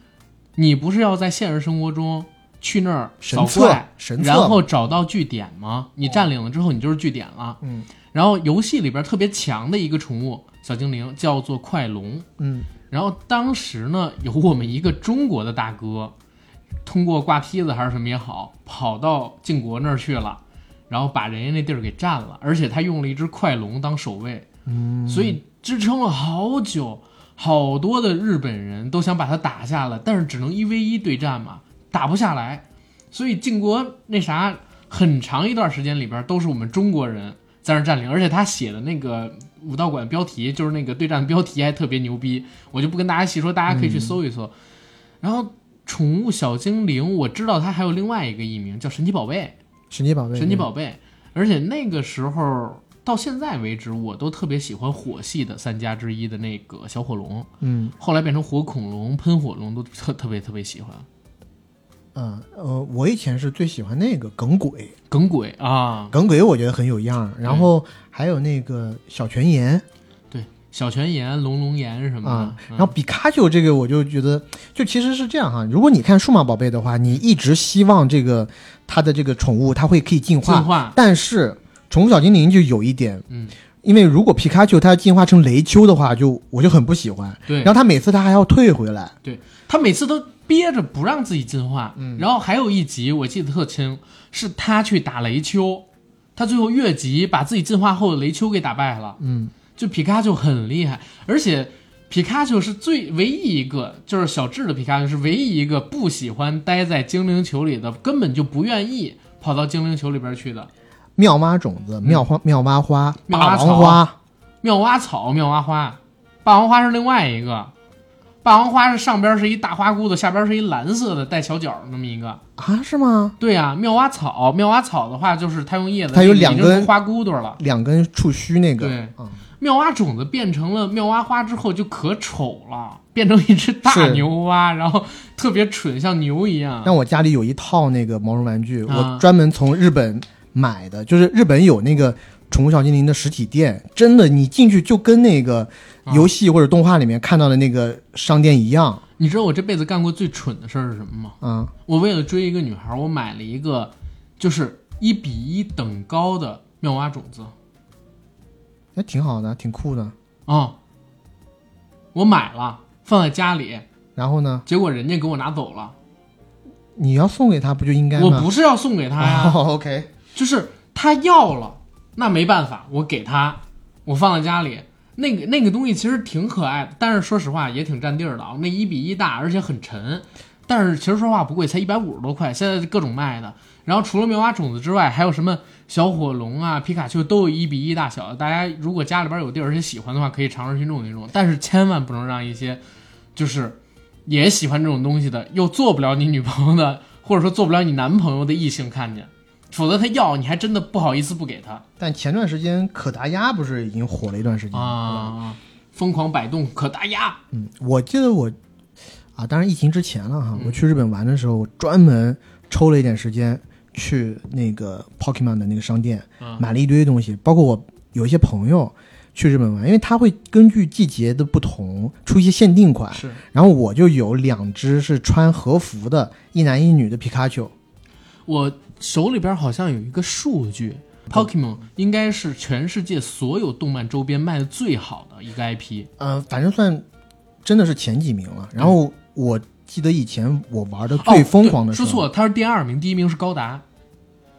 你不是要在现实生活中？去那儿扫怪，然后找到据点吗？你占领了之后，你就是据点了。嗯，然后游戏里边特别强的一个宠物小精灵叫做快龙。嗯，然后当时呢，有我们一个中国的大哥，通过挂梯子还是什么也好，跑到晋国那儿去了，然后把人家那地儿给占了，而且他用了一只快龙当守卫。嗯，所以支撑了好久，好多的日本人都想把他打下来，但是只能一 v 一对战嘛。打不下来，所以晋国那啥很长一段时间里边都是我们中国人在那占领，而且他写的那个武道馆标题就是那个对战标题还特别牛逼，我就不跟大家细说，大家可以去搜一搜。然后宠物小精灵，我知道它还有另外一个艺名叫神奇宝贝，神奇宝贝，神奇宝贝。而且那个时候到现在为止，我都特别喜欢火系的三家之一的那个小火龙，嗯，后来变成火恐龙、喷火龙都特特别特别喜欢。嗯呃，我以前是最喜欢那个耿鬼，耿鬼啊，耿鬼我觉得很有样儿。然后还有那个小泉岩，对，小泉岩、龙龙岩什么的。然后比卡丘这个，我就觉得就其实是这样哈。如果你看数码宝贝的话，你一直希望这个它的这个宠物它会可以进化，进化。但是宠物小精灵就有一点，嗯，因为如果皮卡丘它进化成雷丘的话，就我就很不喜欢。对，然后它每次它还要退回来，对，它每次都。憋着不让自己进化，嗯然后还有一集我记得特清，是他去打雷丘，他最后越级把自己进化后的雷丘给打败了。嗯，就皮卡丘很厉害，而且皮卡丘是最唯一一个，就是小智的皮卡丘是唯一一个不喜欢待在精灵球里的，根本就不愿意跑到精灵球里边去的。妙蛙种子、妙花、妙蛙花、霸王花、妙蛙草、妙蛙花，霸王花是另外一个。霸王花是上边是一大花骨朵，下边是一蓝色的带小角那么一个啊？是吗？对呀，妙蛙草，妙蛙草的话就是它用叶子，它有两根花骨朵了，两根触须那个。对，妙蛙种子变成了妙蛙花之后就可丑了，变成一只大牛蛙，然后特别蠢，像牛一样。但我家里有一套那个毛绒玩具，我专门从日本买的，就是日本有那个宠物小精灵的实体店，真的你进去就跟那个游戏或者动画里面看到的那个商店一样。你知道我这辈子干过最蠢的事儿是什么吗？嗯，我为了追一个女孩，我买了一个就是一比一等高的妙蛙种子，哎，挺好的，挺酷的啊。我买了，放在家里，然后呢？结果人家给我拿走了。你要送给他不就应该吗？我不是要送给他呀。OK，就是他要了，那没办法，我给他，我放在家里。那个那个东西其实挺可爱的，但是说实话也挺占地儿的啊。那一比一大，而且很沉，但是其实说话不贵，才一百五十多块。现在各种卖的，然后除了棉花种子之外，还有什么小火龙啊、皮卡丘都有一比一大小的。大家如果家里边有地儿而且喜欢的话，可以尝试去弄一弄。但是千万不能让一些就是也喜欢这种东西的，又做不了你女朋友的，或者说做不了你男朋友的异性看见。否则他要你还真的不好意思不给他。但前段时间可达鸭不是已经火了一段时间啊？疯狂摆动可达鸭。嗯，我记得我啊，当然疫情之前了哈。我去日本玩的时候，我专门抽了一点时间去那个 Pokemon 的那个商店，买了一堆东西。包括我有一些朋友去日本玩，因为他会根据季节的不同出一些限定款。是。然后我就有两只是穿和服的一男一女的皮卡丘。我。手里边好像有一个数据，Pokemon 应该是全世界所有动漫周边卖的最好的一个 IP。呃，反正算真的是前几名了。然后我记得以前我玩的最疯狂的说错了，它是第二名，第一名是高达。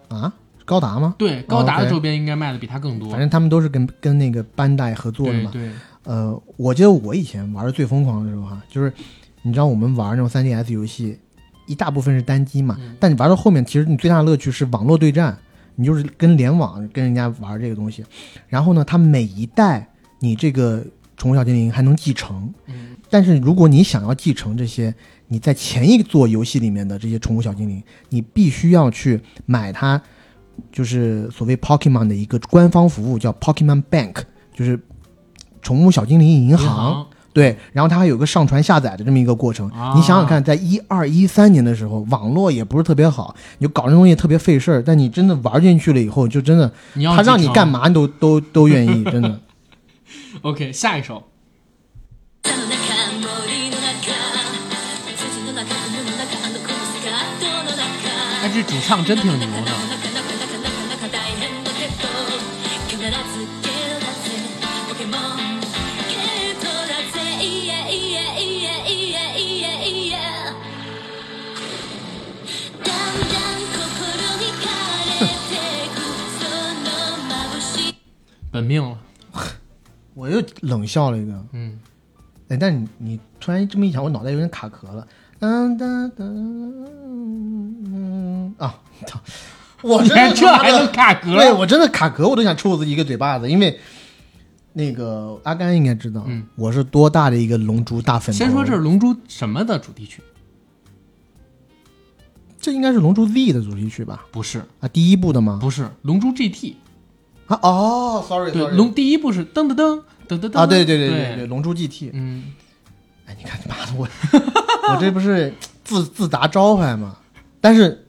啊，高达吗？对，高达的周边应该卖的比它更多。反正他们都是跟跟那个班代合作的嘛。对。呃，我记得我以前玩的最疯狂的时候哈，就是你知道我们玩那种 3DS 游戏。一大部分是单机嘛，但你玩到后面，其实你最大的乐趣是网络对战，你就是跟联网跟人家玩这个东西。然后呢，它每一代你这个宠物小精灵还能继承，但是如果你想要继承这些你在前一座游戏里面的这些宠物小精灵，你必须要去买它，就是所谓 Pokemon 的一个官方服务，叫 Pokemon Bank，就是宠物小精灵银行。对，然后它还有个上传下载的这么一个过程。你想想看，在一二一三年的时候，网络也不是特别好，你就搞这东西特别费事儿。但你真的玩进去了以后，就真的，他让你干嘛你都都都愿意，真的。<laughs> OK，下一首。哎，这主唱真挺牛的。本命了，我又冷笑了一个。嗯，哎，但你你突然这么一想，我脑袋有点卡壳了。噔噔噔，啊，操！我这还能卡壳？对我真的卡壳，我都想抽我自己一个嘴巴子。因为那个阿甘应该知道，我是多大的一个龙珠大粉。先说这是龙珠什么的主题曲？这应该是龙珠 Z 的主题曲吧？不是啊，第一部的吗？不是，龙珠 GT。啊哦，sorry，对，龙第一部是噔噔噔噔噔噔啊，对对对对对，龙珠 GT，嗯，哎，你看你妈的我，我这不是自自砸招牌吗？但是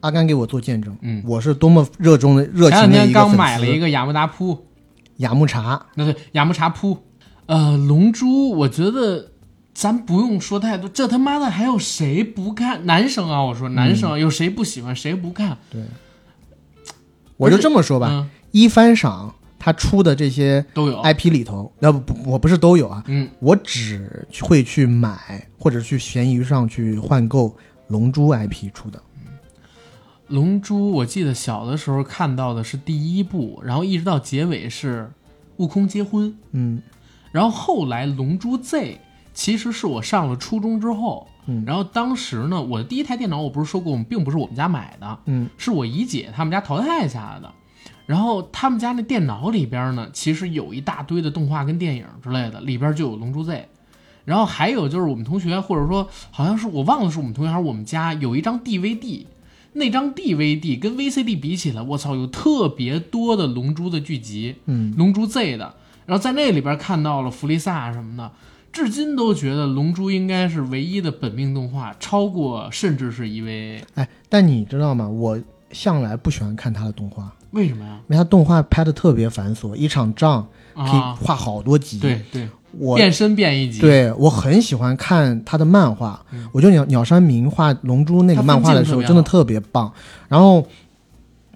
阿甘给我做见证，嗯，我是多么热衷的热情的一个前两天刚买了一个雅木达铺，雅木茶，那对雅木茶铺，呃，龙珠，我觉得咱不用说太多，这他妈的还有谁不看？男生啊，我说男生有谁不喜欢，谁不看？对，我就这么说吧。一番赏他出的这些都有。IP 里头，要不不我不是都有啊，嗯，我只会去买或者去闲鱼上去换购龙珠 IP 出的。龙珠，我记得小的时候看到的是第一部，然后一直到结尾是悟空结婚，嗯，然后后来龙珠 Z 其实是我上了初中之后，嗯，然后当时呢，我的第一台电脑我不是说过，我们并不是我们家买的，嗯，是我姨姐他们家淘汰下来的。然后他们家那电脑里边呢，其实有一大堆的动画跟电影之类的，里边就有《龙珠 Z》。然后还有就是我们同学，或者说好像是我忘了是我们同学还是我们家有一张 DVD，那张 DVD 跟 VCD 比起来，我操，有特别多的龙珠的剧集，嗯，龙珠 Z 的。然后在那里边看到了弗利萨什么的，至今都觉得龙珠应该是唯一的本命动画，超过甚至是 EVA。哎，但你知道吗？我。向来不喜欢看他的动画，为什么呀？因为他动画拍的特别繁琐，一场仗可以画好多集。对对，我变身变一集。对我很喜欢看他的漫画，我觉得鸟鸟山明画《龙珠》那个漫画的时候真的特别棒。然后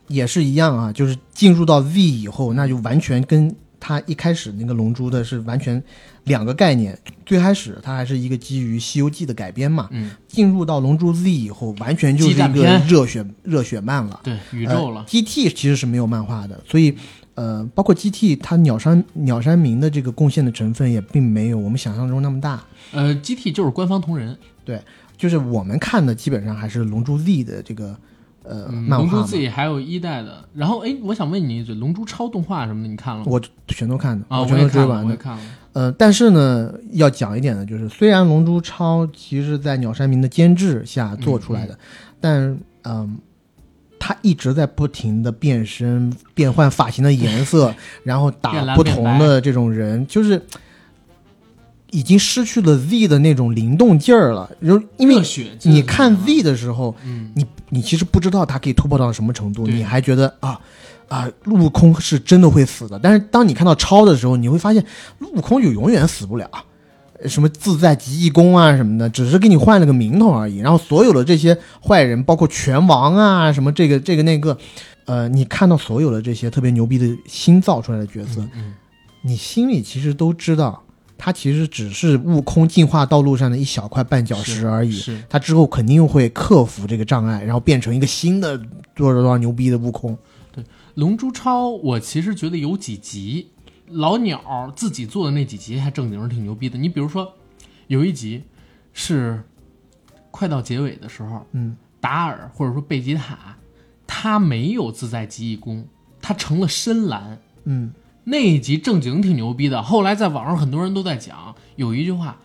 也是一样啊，就是进入到 Z 以后，那就完全跟。他一开始那个龙珠的是完全两个概念，最开始它还是一个基于《西游记》的改编嘛，嗯，进入到龙珠 Z 以后，完全就是一个热血热血漫了，对，宇宙了。GT 其实是没有漫画的，所以呃，包括 GT，它鸟山鸟山明的这个贡献的成分也并没有我们想象中那么大。呃，GT 就是官方同人，对，就是我们看的基本上还是龙珠 Z 的这个。呃，龙珠自己还有一代的，然后哎，我想问你一嘴，龙珠超动画什么的你看了吗？我全都看的啊，我全都追完的。看了。呃，但是呢，要讲一点的就是，虽然龙珠超其实在鸟山明的监制下做出来的，但嗯，他一直在不停的变身、变换发型的颜色，<laughs> 然后打不同的这种人，就是。已经失去了 Z 的那种灵动劲儿了，就因为你看 Z 的时候，你你其实不知道他可以突破到什么程度，你还觉得啊啊，悟空是真的会死的。但是当你看到超的时候，你会发现悟空就永远死不了，什么自在极意功啊什么的，只是给你换了个名头而已。然后所有的这些坏人，包括拳王啊什么这个这个那个，呃，你看到所有的这些特别牛逼的新造出来的角色，你心里其实都知道。他其实只是悟空进化道路上的一小块绊脚石而已。他之后肯定会克服这个障碍，然后变成一个新的多少多少牛逼的悟空。对，《龙珠超》我其实觉得有几集，老鸟自己做的那几集还正经是挺牛逼的。你比如说，有一集是快到结尾的时候，嗯，达尔或者说贝吉塔，他没有自在极意功，他成了深蓝，嗯。那一集正经挺牛逼的，后来在网上很多人都在讲，有一句话，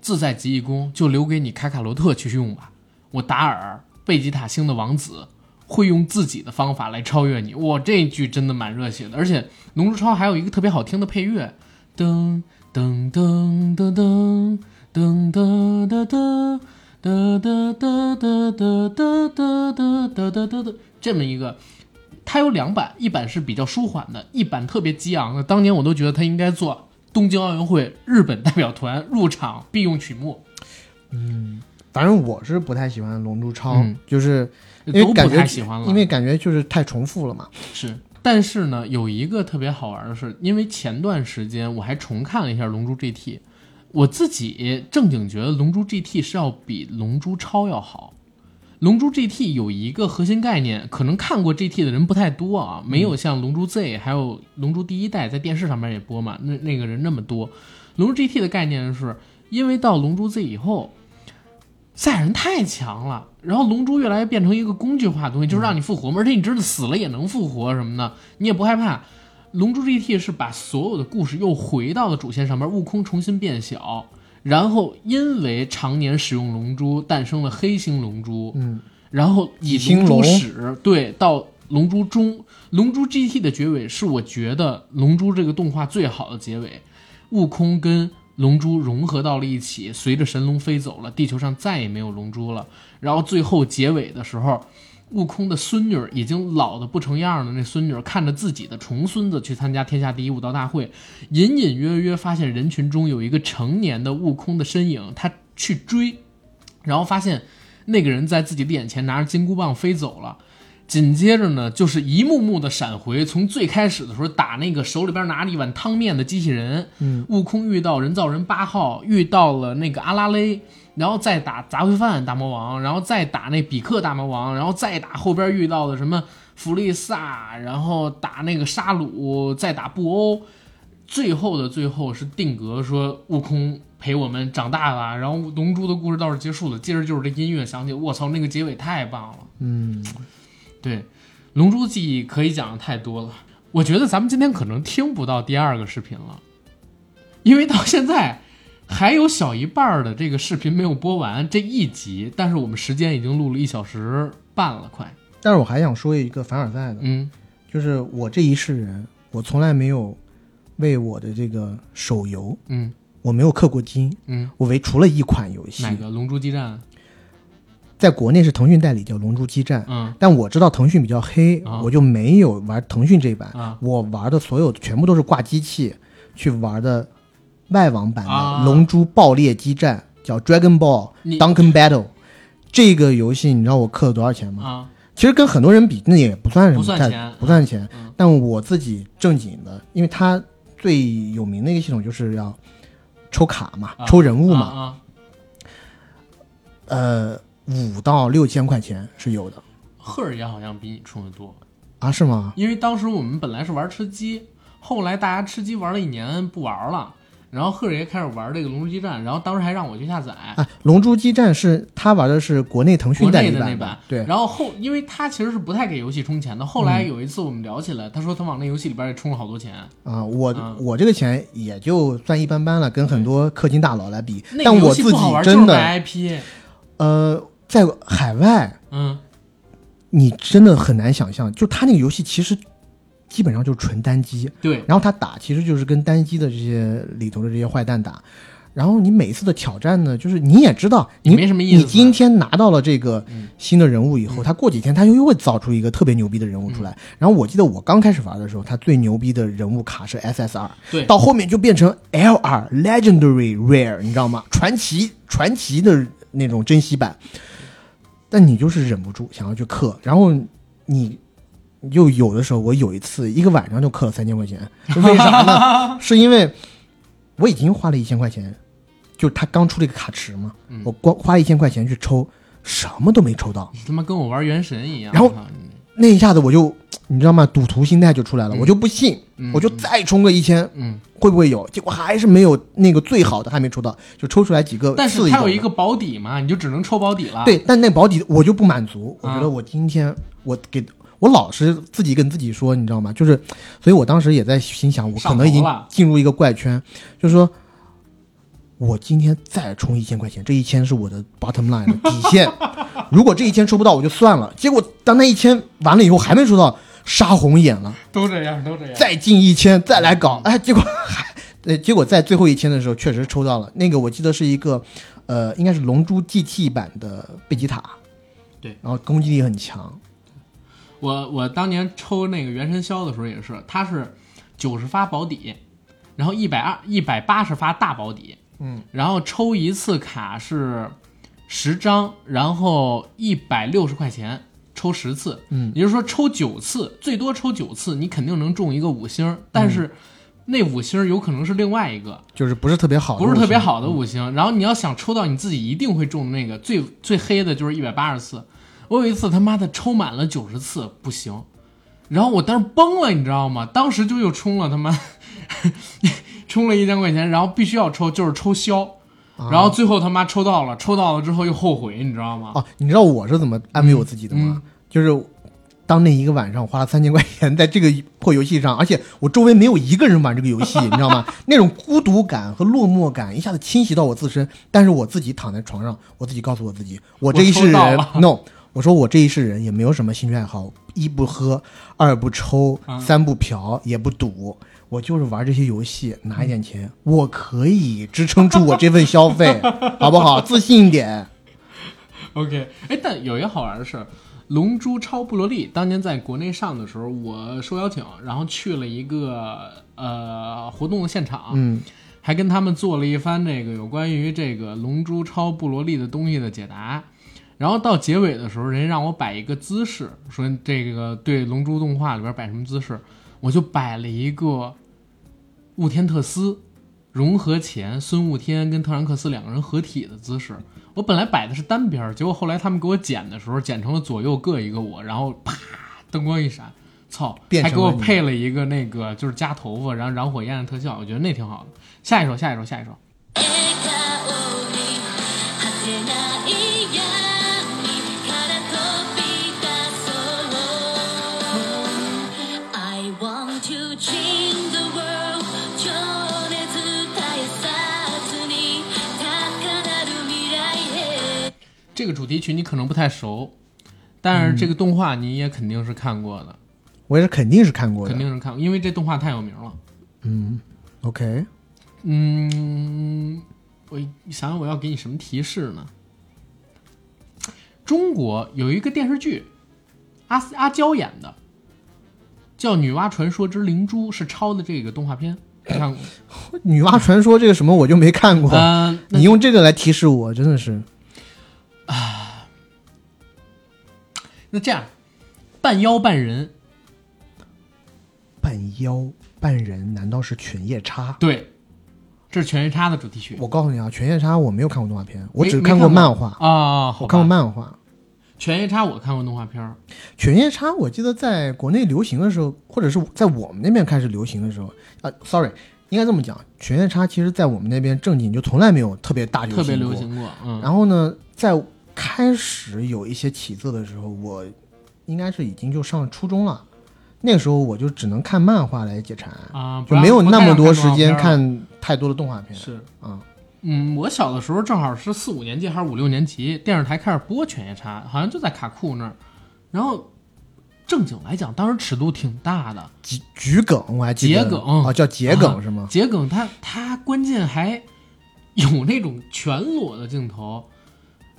自在极意功就留给你卡卡罗特去用吧，我达尔贝吉塔星的王子会用自己的方法来超越你，我这一句真的蛮热血的，而且龙珠超还有一个特别好听的配乐，噔噔噔噔噔噔噔噔噔噔噔噔噔噔噔噔噔噔这么一个。它有两版，一版是比较舒缓的，一版特别激昂的。当年我都觉得它应该做东京奥运会日本代表团入场必用曲目。嗯，反正我是不太喜欢《龙珠超》，就是因为感觉喜欢了，因为感觉就是太重复了嘛。是，但是呢，有一个特别好玩的是，因为前段时间我还重看了一下《龙珠 GT》，我自己正经觉得《龙珠 GT》是要比《龙珠超》要好。龙珠 GT 有一个核心概念，可能看过 GT 的人不太多啊，没有像龙珠 Z 还有龙珠第一代在电视上面也播嘛，那那个人那么多。龙珠 GT 的概念是，因为到龙珠 Z 以后，赛亚人太强了，然后龙珠越来越变成一个工具化的东西，就是让你复活嘛，而且你知道死了也能复活什么的，你也不害怕。龙珠 GT 是把所有的故事又回到了主线上面，悟空重新变小。然后，因为常年使用龙珠，诞生了黑星龙珠。嗯，然后以龙珠始对到龙珠中，龙珠 GT 的结尾是我觉得龙珠这个动画最好的结尾。悟空跟龙珠融合到了一起，随着神龙飞走了，地球上再也没有龙珠了。然后最后结尾的时候。悟空的孙女已经老的不成样了，那孙女看着自己的重孙子去参加天下第一武道大会，隐隐约约发现人群中有一个成年的悟空的身影，他去追，然后发现那个人在自己的眼前拿着金箍棒飞走了。紧接着呢，就是一幕幕的闪回，从最开始的时候打那个手里边拿着一碗汤面的机器人，嗯，悟空遇到人造人八号，遇到了那个阿拉蕾。然后再打杂烩饭大魔王，然后再打那比克大魔王，然后再打后边遇到的什么弗利萨，然后打那个沙鲁，再打布欧，最后的最后是定格说悟空陪我们长大了，然后龙珠的故事倒是结束了。接着就是这音乐响起，我操，那个结尾太棒了。嗯，对，龙珠记忆可以讲的太多了。我觉得咱们今天可能听不到第二个视频了，因为到现在。还有小一半的这个视频没有播完这一集，但是我们时间已经录了一小时半了，快。但是我还想说一个凡尔赛的，嗯，就是我这一世人，我从来没有为我的这个手游，嗯，我没有氪过金，嗯，我为除了一款游戏，哪个？龙珠激战。在国内是腾讯代理，叫《龙珠激战》。嗯，但我知道腾讯比较黑，我就没有玩腾讯这版。我玩的所有全部都是挂机器去玩的外网版的《龙珠爆裂激战》，叫《Dragon Ball Dunkin Battle》。这个游戏你知道我氪了多少钱吗？啊，其实跟很多人比，那也不算什么，不算钱，不算钱。但我自己正经的，因为它最有名的一个系统就是要抽卡嘛，抽人物嘛。呃。五到六千块钱是有的，赫尔爷好像比你充的多啊？是吗？因为当时我们本来是玩吃鸡，后来大家吃鸡玩了一年不玩了，然后赫尔爷开始玩这个龙珠激战，然后当时还让我去下载。啊，龙珠激战是他玩的是国内腾讯代理的那版，对。然后后，因为他其实是不太给游戏充钱的。后来有一次我们聊起来，他说他往那游戏里边也充了好多钱。啊，我我这个钱也就算一般般了，跟很多氪金大佬来比。但我自己真的 IP，呃。在海外，嗯，你真的很难想象，就他那个游戏其实基本上就是纯单机，对。然后他打其实就是跟单机的这些里头的这些坏蛋打，然后你每次的挑战呢，就是你也知道，你没什么意思。你今天拿到了这个新的人物以后，他过几天他又又会造出一个特别牛逼的人物出来。然后我记得我刚开始玩的时候，他最牛逼的人物卡是 SSR，对。到后面就变成 LR Legendary Rare，你知道吗？传奇传奇的那种珍稀版。但你就是忍不住想要去氪，然后你又有的时候，我有一次一个晚上就氪了三千块钱，<laughs> 为啥呢？是因为我已经花了一千块钱，就是他刚出了一个卡池嘛，我光花一千块钱去抽，什么都没抽到。你他妈跟我玩原神一样。然后那一下子我就。你知道吗？赌徒心态就出来了，我就不信，我就再充个一千，嗯，会不会有？结果还是没有那个最好的，还没抽到，就抽出来几个。但是它有一个保底嘛，你就只能抽保底了。对，但那保底我就不满足，我觉得我今天我给我老是自己跟自己说，你知道吗？就是，所以我当时也在心想，我可能已经进入一个怪圈，就是说。我今天再充一千块钱，这一千是我的 bottom line 的底线。<laughs> 如果这一千抽不到，我就算了。结果当那一千完了以后，还没抽到，杀红眼了。都这样，都这样。再进一千，再来搞，哎，结果还，<laughs> 呃，结果在最后一千的时候，确实抽到了。那个我记得是一个，呃，应该是龙珠 GT 版的贝吉塔。对，然后攻击力很强。我我当年抽那个原神霄的时候也是，它是九十发保底，然后一百二一百八十发大保底。嗯，然后抽一次卡是十张，然后一百六十块钱抽十次，嗯，也就是说抽九次，最多抽九次，你肯定能中一个五星，但是那五星有可能是另外一个，就是不是特别好，不是特别好的五星。然后你要想抽到你自己一定会中那个最最黑的，就是一百八十次。我有一次他妈的抽满了九十次不行，然后我当时崩了，你知道吗？当时就又充了他妈。<laughs> 充了一千块钱，然后必须要抽，就是抽消，然后最后他妈抽到了，抽到了之后又后悔，你知道吗？哦，你知道我是怎么安慰我自己的吗？就是当那一个晚上我花了三千块钱在这个破游戏上，而且我周围没有一个人玩这个游戏，你知道吗？<laughs> 那种孤独感和落寞感一下子侵袭到我自身，但是我自己躺在床上，我自己告诉我自己，我这一世人，<laughs> no，我说我这一世人也没有什么兴趣爱好，一不喝，二不抽，三不嫖，也不赌。我就是玩这些游戏拿一点钱，我可以支撑住我这份消费，<laughs> 好不好？自信一点。OK，哎，但有一个好玩的事儿，《龙珠超布罗利》当年在国内上的时候，我受邀请，然后去了一个呃活动的现场，嗯，还跟他们做了一番这个有关于这个《龙珠超布罗利》的东西的解答。然后到结尾的时候，人家让我摆一个姿势，说这个对《龙珠》动画里边摆什么姿势，我就摆了一个。雾天特斯融合前，孙悟天跟特兰克斯两个人合体的姿势。我本来摆的是单边，结果后来他们给我剪的时候，剪成了左右各一个我，然后啪，灯光一闪，操，还给我配了一个那个就是夹头发，然后燃火焰的特效，我觉得那挺好的。下一首，下一首，下一首。这个主题曲你可能不太熟，但是这个动画你也肯定是看过的。我也是肯定是看过的，肯定是看过，因为这动画太有名了。嗯，OK，嗯，我想想我要给你什么提示呢？中国有一个电视剧，阿阿娇演的，叫《女娲传说之灵珠》，是抄的这个动画片。你看过《<laughs> 女娲传说》这个什么我就没看过。嗯，你用这个来提示我，真的是啊。那这样，半妖半人，半妖半人，难道是犬夜叉？对。这是《犬夜叉》的主题曲。我告诉你啊，《犬夜叉》我没有看过动画片，我只看过漫画啊。我看过漫画，《犬夜叉》我看过动画片。《犬夜叉》我记得在国内流行的时候，或者是在我们那边开始流行的时候啊，sorry，应该这么讲，《犬夜叉》其实在我们那边正经就从来没有特别大流行过。特别流行过。嗯。然后呢，在开始有一些起色的时候，我应该是已经就上初中了。那个时候我就只能看漫画来解馋啊，就没有那么多时间看太多的动画片。是啊，嗯，我小的时候正好是四五年级还是五六年级，电视台开始播《犬夜叉》，好像就在卡库那儿。然后正经来讲，当时尺度挺大的，桔桔梗我还记得，桔梗啊，叫桔梗是吗？桔梗，它它关键还有那种全裸的镜头，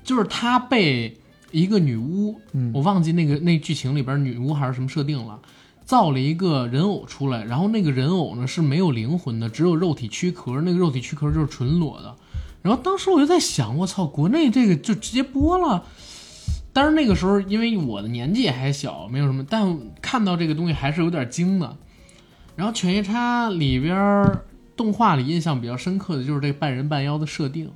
就是他被一个女巫，我忘记那个那剧情里边女巫还是什么设定了。造了一个人偶出来，然后那个人偶呢是没有灵魂的，只有肉体躯壳，那个肉体躯壳就是纯裸的。然后当时我就在想，我操，国内这个就直接播了。但是那个时候因为我的年纪还小，没有什么，但看到这个东西还是有点惊的。然后《犬夜叉》里边动画里印象比较深刻的就是这半人半妖的设定。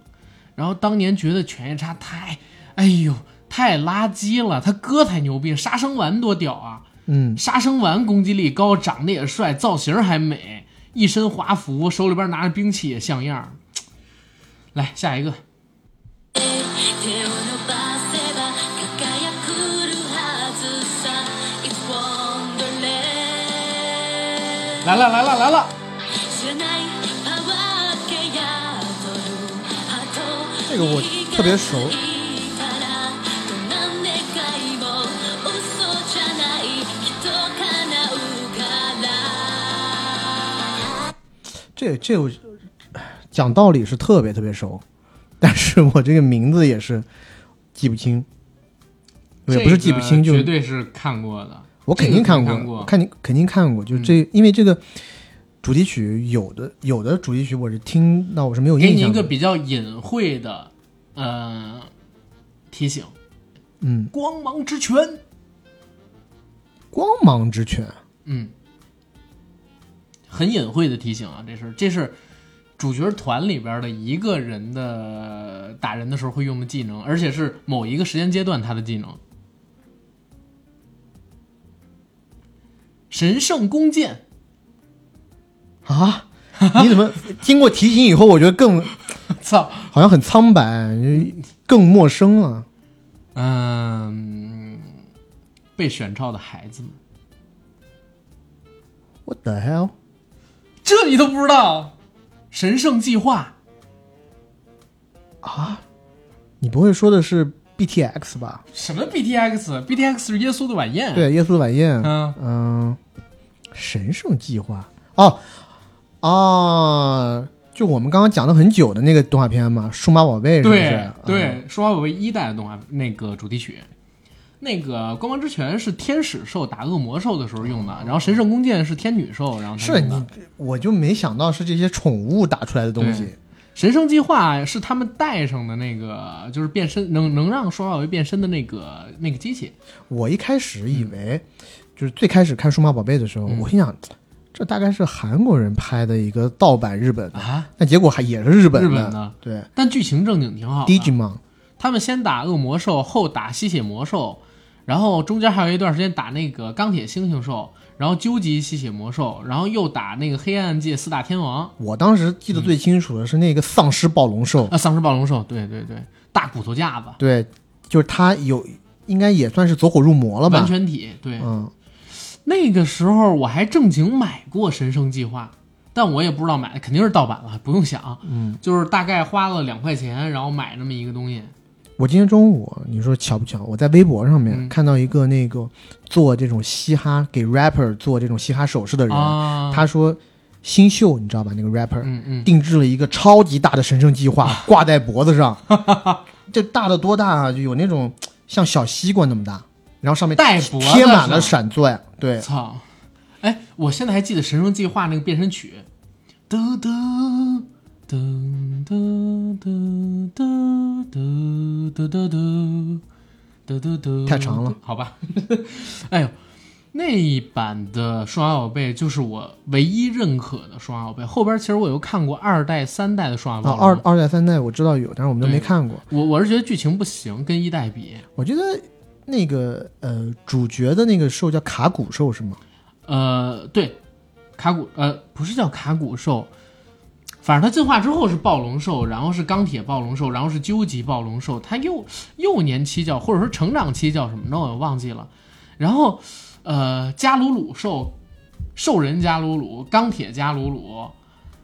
然后当年觉得《犬夜叉》太，哎呦，太垃圾了，他哥才牛逼，杀生丸多屌啊！嗯，杀生丸攻击力高，长得也帅，造型还美，一身华服，手里边拿着兵器也像样。来下一个，来了来了来了，这个我特别熟。这这我讲道理是特别特别熟，但是我这个名字也是记不清，也不是记不清，就绝对是看过的。我肯定看过，看你肯定看过。就这，因为这个主题曲有的有的主题曲我是听，那我是没有印象。给你一个比较隐晦的呃提醒，嗯，光芒之拳，光芒之拳，嗯。很隐晦的提醒啊，这是这是主角团里边的一个人的打人的时候会用的技能，而且是某一个时间阶段他的技能。神圣弓箭啊！<laughs> 你怎么经过提醒以后，我觉得更 <laughs> 操，好像很苍白，更陌生了。嗯，被选召的孩子们，What the hell？这你都不知道，神圣计划啊？你不会说的是 B T X 吧？什么 B T X？B T X 是耶稣的晚宴。对，耶稣的晚宴。嗯嗯，神圣计划哦哦，就我们刚刚讲了很久的那个动画片嘛，《数码宝贝》是不是？对，《数码宝贝》一代的动画那个主题曲。那个光芒之拳是天使兽打恶魔兽的时候用的，然后神圣弓箭是天女兽，然后是你我就没想到是这些宠物打出来的东西。神圣计划是他们带上的那个，就是变身能能让数码宝贝变身的那个那个机器。我一开始以为，就是最开始看数码宝贝的时候，我心想，这大概是韩国人拍的一个盗版日本的啊，但结果还也是日本的，对。但剧情正经挺好。Digimon，他们先打恶魔兽，后打吸血魔兽。然后中间还有一段时间打那个钢铁猩猩兽，然后究极吸血魔兽，然后又打那个黑暗界四大天王。我当时记得最清楚的是那个丧尸暴龙兽。啊，丧尸暴龙兽，对对对，大骨头架子，对，就是他有，应该也算是走火入魔了吧？完全体，对，嗯，那个时候我还正经买过神圣计划，但我也不知道买肯定是盗版了，不用想，嗯，就是大概花了两块钱，然后买那么一个东西。我今天中午，你说巧不巧？我在微博上面看到一个那个做这种嘻哈给 rapper 做这种嘻哈首饰的人，他说新秀，你知道吧？那个 rapper 定制了一个超级大的神圣计划挂在脖子上，<laughs> 这大的多大啊？就有那种像小西瓜那么大，然后上面带贴满了闪钻。对，操！哎，我现在还记得《神圣计划》那个变身曲，嘟嘟嘟嘟嘟嘟嘟嘟嘟嘟嘟嘟，太长了，好吧。<laughs> 哎呦，那一版的数码宝贝就是我唯一认可的数码宝贝。后边其实我又看过二代、三代的数码宝贝。二二代、三代我知道有，但是我们都没看过。我我是觉得剧情不行，跟一代比。我觉得那个呃，主角的那个兽叫卡古兽是吗？呃，对，卡古呃不是叫卡古兽，反正它进化之后是暴龙兽，然后是钢铁暴龙兽，然后是究极暴龙兽。它幼幼年期叫或者说成长期叫什么呢？我忘记了。然后呃，加鲁鲁兽、兽人加鲁鲁、钢铁加鲁鲁，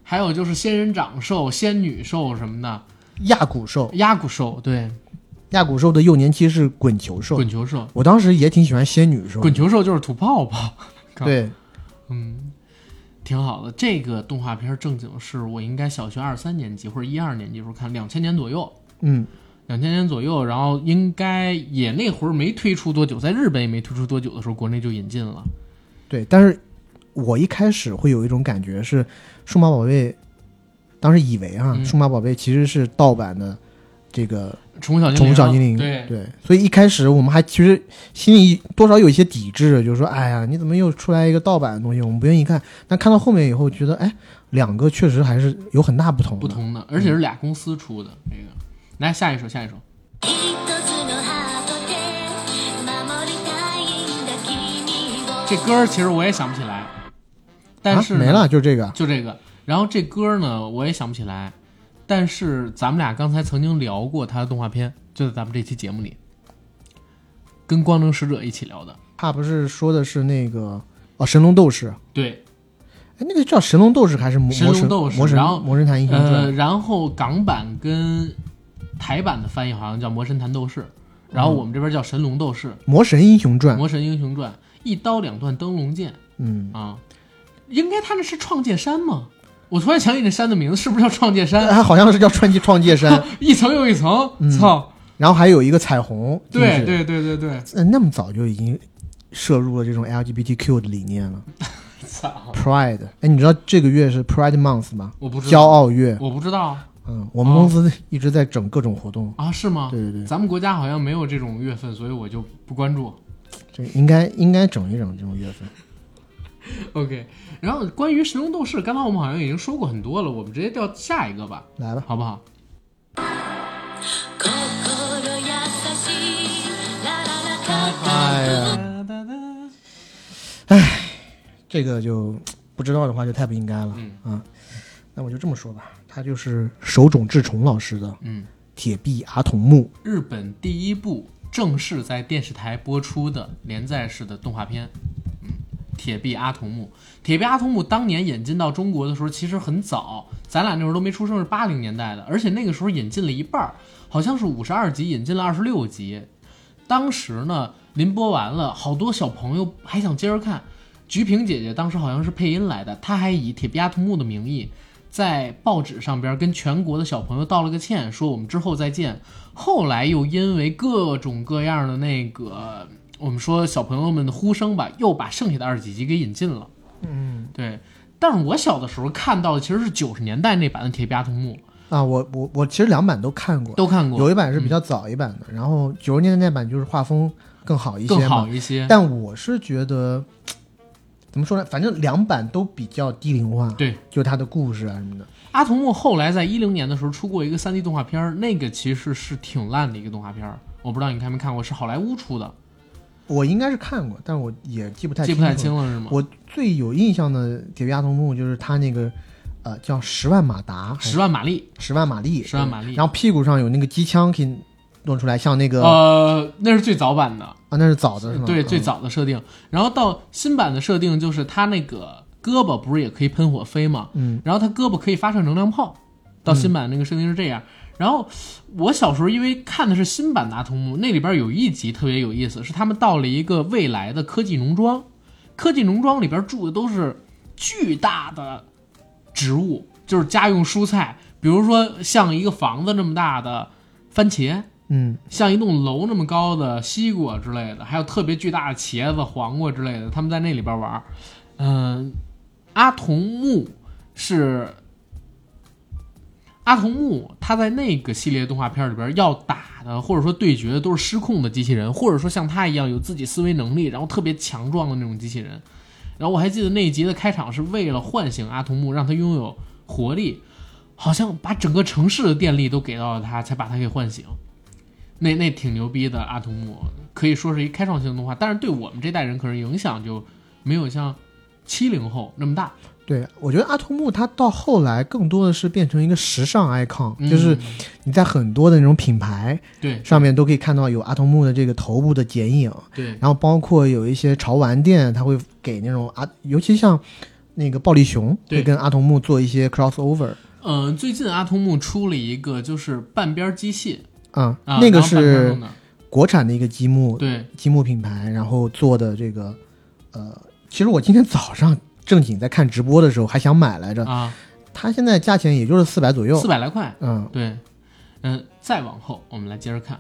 还有就是仙人掌兽、仙女兽什么的。亚古兽，亚古兽，对，亚古兽的幼年期是滚球兽。滚球兽，我当时也挺喜欢仙女兽。滚球兽就是吐泡泡。对，嗯，挺好的。这个动画片正经是我应该小学二三年级或者一二年级时候看，两千年左右。嗯，两千年左右，然后应该也那会儿没推出多久，在日本也没推出多久的时候，国内就引进了。对，但是我一开始会有一种感觉是，数码宝贝，当时以为啊，数码宝贝其实是盗版的这个。宠物小宠物小精灵，对对，所以一开始我们还其实心里多少有一些抵制，就是说，哎呀，你怎么又出来一个盗版的东西？我们不愿意看。但看到后面以后，觉得，哎，两个确实还是有很大不同，不同的，而且是俩公司出的。这个，来下一首，下一首。这歌其实我也想不起来，但是没了，就这个，就这个。然后这歌呢，我也想不起来。但是咱们俩刚才曾经聊过他的动画片，就在咱们这期节目里，跟光能使者一起聊的。他不是说的是那个哦，神龙斗士。对，哎，那个叫神龙斗士还是魔神斗士？魔神然后魔神坛英雄传。呃，然后港版跟台版的翻译好像叫魔神坛斗士，然后我们这边叫神龙斗士。魔神英雄传。魔神英雄传，一刀两断灯笼剑。嗯啊，应该他那是创界山吗？我突然想起那山的名字，是不是叫创界山？它好像是叫川崎创界山，<laughs> 一层又一层，操！然后还有一个彩虹。对对对对对，嗯，那么早就已经摄入了这种 LGBTQ 的理念了。<laughs> 操！Pride，哎，你知道这个月是 Pride Month 吗？我不知道。骄傲月，我不知道。嗯，我们公司一直在整各种活动啊？是吗？对对对，咱们国家好像没有这种月份，所以我就不关注。这应该应该整一整这种月份。<laughs> OK，然后关于神龙斗士，刚才我们好像已经说过很多了，我们直接调下一个吧，来吧，好不好？哎呀，哎，这个就不知道的话就太不应该了，嗯啊，那我就这么说吧，他就是手冢治虫老师的，嗯，铁臂阿童木，日本第一部正式在电视台播出的连载式的动画片。铁臂阿童木，铁臂阿童木当年引进到中国的时候其实很早，咱俩那会儿都没出生，是八零年代的，而且那个时候引进了一半儿，好像是五十二集引进了二十六集。当时呢，临播完了，好多小朋友还想接着看。菊萍姐姐当时好像是配音来的，她还以铁臂阿童木的名义在报纸上边跟全国的小朋友道了个歉，说我们之后再见。后来又因为各种各样的那个。我们说小朋友们的呼声吧，又把剩下的二十几集给引进了。嗯，对。但是我小的时候看到的其实是九十年代那版的《铁臂阿童木》啊，我我我其实两版都看过，都看过。有一版是比较早一版的，然后九十年代那版就是画风更好一些，更好一些。但我是觉得，怎么说呢？反正两版都比较低龄化。对，就是它的故事啊什么的。阿童木后来在一零年的时候出过一个三 D 动画片，那个其实是挺烂的一个动画片，我不知道你看没看过，是好莱坞出的。我应该是看过，但我也记不太记不太清了，是吗？我最有印象的《铁臂阿童木》就是他那个，呃，叫十万马达，十万马力，十万马力，十万马力。然后屁股上有那个机枪可以弄出来，像那个呃，那是最早版的啊，那是早的是吗？对，最早的设定。然后到新版的设定就是他那个胳膊不是也可以喷火飞吗？嗯，然后他胳膊可以发射能量炮。到新版那个设定是这样。然后我小时候因为看的是新版的阿童木，那里边有一集特别有意思，是他们到了一个未来的科技农庄，科技农庄里边住的都是巨大的植物，就是家用蔬菜，比如说像一个房子那么大的番茄，嗯，像一栋楼那么高的西瓜之类的，还有特别巨大的茄子、黄瓜之类的，他们在那里边玩。嗯，阿童木是阿童木，他在那个系列动画片里边要打的或者说对决的都是失控的机器人，或者说像他一样有自己思维能力，然后特别强壮的那种机器人。然后我还记得那一集的开场是为了唤醒阿童木，让他拥有活力，好像把整个城市的电力都给到了他，才把他给唤醒。那那挺牛逼的，阿童木可以说是一开创性动画，但是对我们这代人可能影响就没有像七零后那么大。对，我觉得阿童木他到后来更多的是变成一个时尚 icon，就是你在很多的那种品牌对上面都可以看到有阿童木的这个头部的剪影。对，然后包括有一些潮玩店，他会给那种阿，尤其像那个暴力熊会跟阿童木做一些 crossover。嗯，最近阿童木出了一个就是半边机械。嗯，那个是国产的一个积木，对积木品牌，然后做的这个，呃，其实我今天早上正经在看直播的时候还想买来着。啊，它现在价钱也就是四百左右，四百来块，嗯，对，嗯，再往后我们来接着看。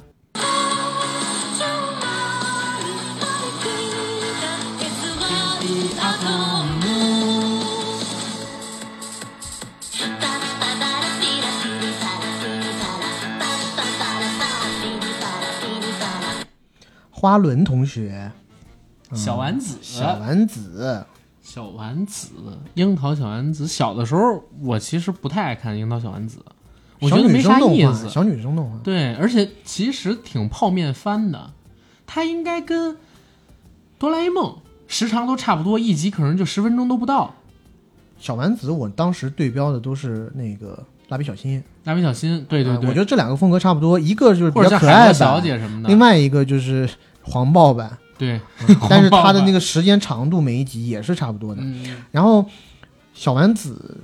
花轮同学，小丸子，小丸子，小丸子，樱桃小丸子。小的时候，我其实不太爱看樱桃小丸子，我觉得没啥意思。小女生动画，对，而且其实挺泡面番的。它应该跟哆啦 A 梦时长都差不多，一集可能就十分钟都不到。小丸子，我当时对标的都是那个蜡笔小新。蜡笔小新，对对对，我觉得这两个风格差不多，一个就是比较可爱小姐什么的，另外一个就是。黄暴版对，<laughs> 但是它的那个时间长度每一集也是差不多的。然后小丸子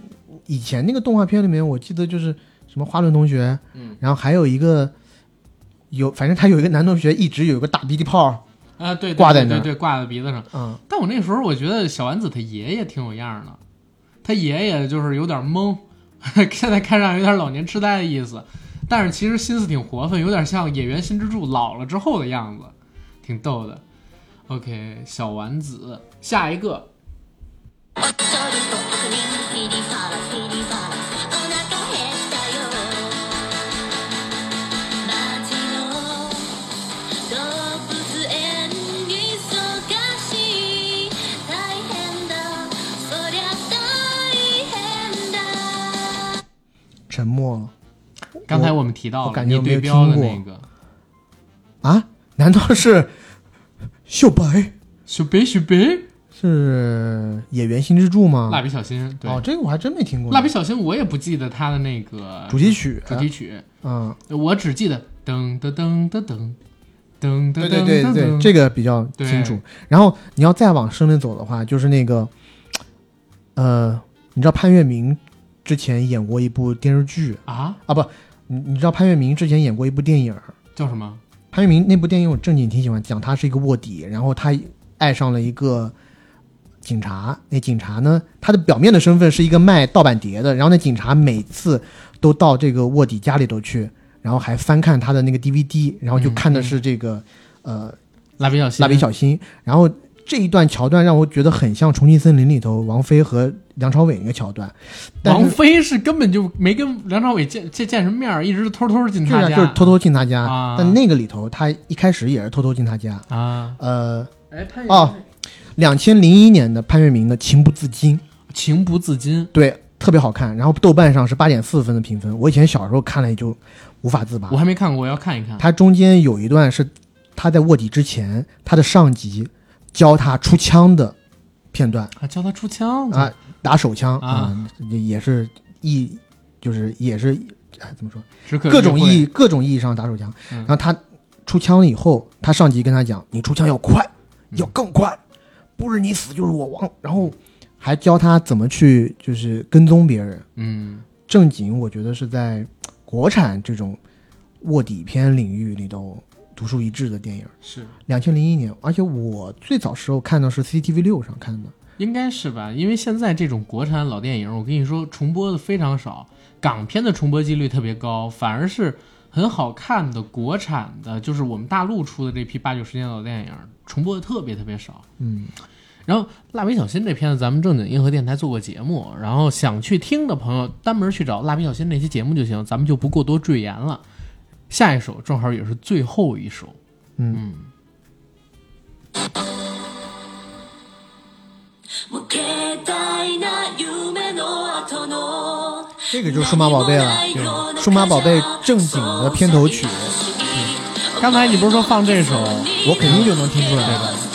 以前那个动画片里面，我记得就是什么花轮同学，嗯，然后还有一个有，反正他有一个男同学一直有一个大鼻涕泡啊，对，挂在那，对，挂在鼻子上。嗯，但我那时候我觉得小丸子他爷爷挺有样的，他爷爷就是有点懵，<laughs> 现在看上有点老年痴呆的意思，但是其实心思挺活泛，有点像演员新之助老了之后的样子。挺逗的，OK，小丸子，下一个。沉默了。刚才我们提到了你对标的那个啊？难道是？秀白，小白，小白。是演员新之助吗？蜡笔小新，对。哦，这个我还真没听过。蜡笔小新我也不记得他的那个主题曲，主题曲，嗯，我只记得噔噔噔噔噔噔噔，对对对对，这个比较清楚。然后你要再往深里走的话，就是那个，呃，你知道潘粤明之前演过一部电视剧？啊？啊不，你你知道潘粤明之前演过一部电影叫什么？潘粤明那部电影我正经挺喜欢，讲他是一个卧底，然后他爱上了一个警察。那警察呢，他的表面的身份是一个卖盗版碟的，然后那警察每次都到这个卧底家里头去，然后还翻看他的那个 DVD，然后就看的是这个呃蜡笔小新，蜡笔小新，然后。这一段桥段让我觉得很像《重庆森林》里头王菲和梁朝伟那个桥段。王菲是根本就没跟梁朝伟见见见什么面，一直是偷偷进他家，就是偷偷进他家。但那个里头，他一开始也是偷偷进他家啊。呃，哦，两千零一年的潘粤明的《情不自禁》，情不自禁，对，特别好看。然后豆瓣上是八点四分的评分。我以前小时候看了也就无法自拔。我还没看过，我要看一看。他中间有一段是他在卧底之前，他的上级。教他出枪的片段啊，教他出枪啊，打手枪啊，也是意，就是也是哎，怎么说？各种意各种意义上打手枪。然后他出枪了以后，他上级跟他讲：“你出枪要快，要更快，不是你死就是我亡。”然后还教他怎么去就是跟踪别人。嗯，正经我觉得是在国产这种卧底片领域里头。独树一帜的电影是两千零一年，而且我最早时候看到是 CCTV 六上看的，应该是吧？因为现在这种国产老电影，我跟你说重播的非常少，港片的重播几率特别高，反而是很好看的国产的，就是我们大陆出的这批八九十年老电影，重播的特别特别少。嗯，然后《蜡笔小新》这片子，咱们正经硬核电台做过节目，然后想去听的朋友，单门去找《蜡笔小新》那期节目就行，咱们就不过多赘言了。下一首正好也是最后一首，嗯。这个就是数码宝贝了，数码宝贝正经的片头曲。刚才你不是说放这首，我肯定就能听出来的。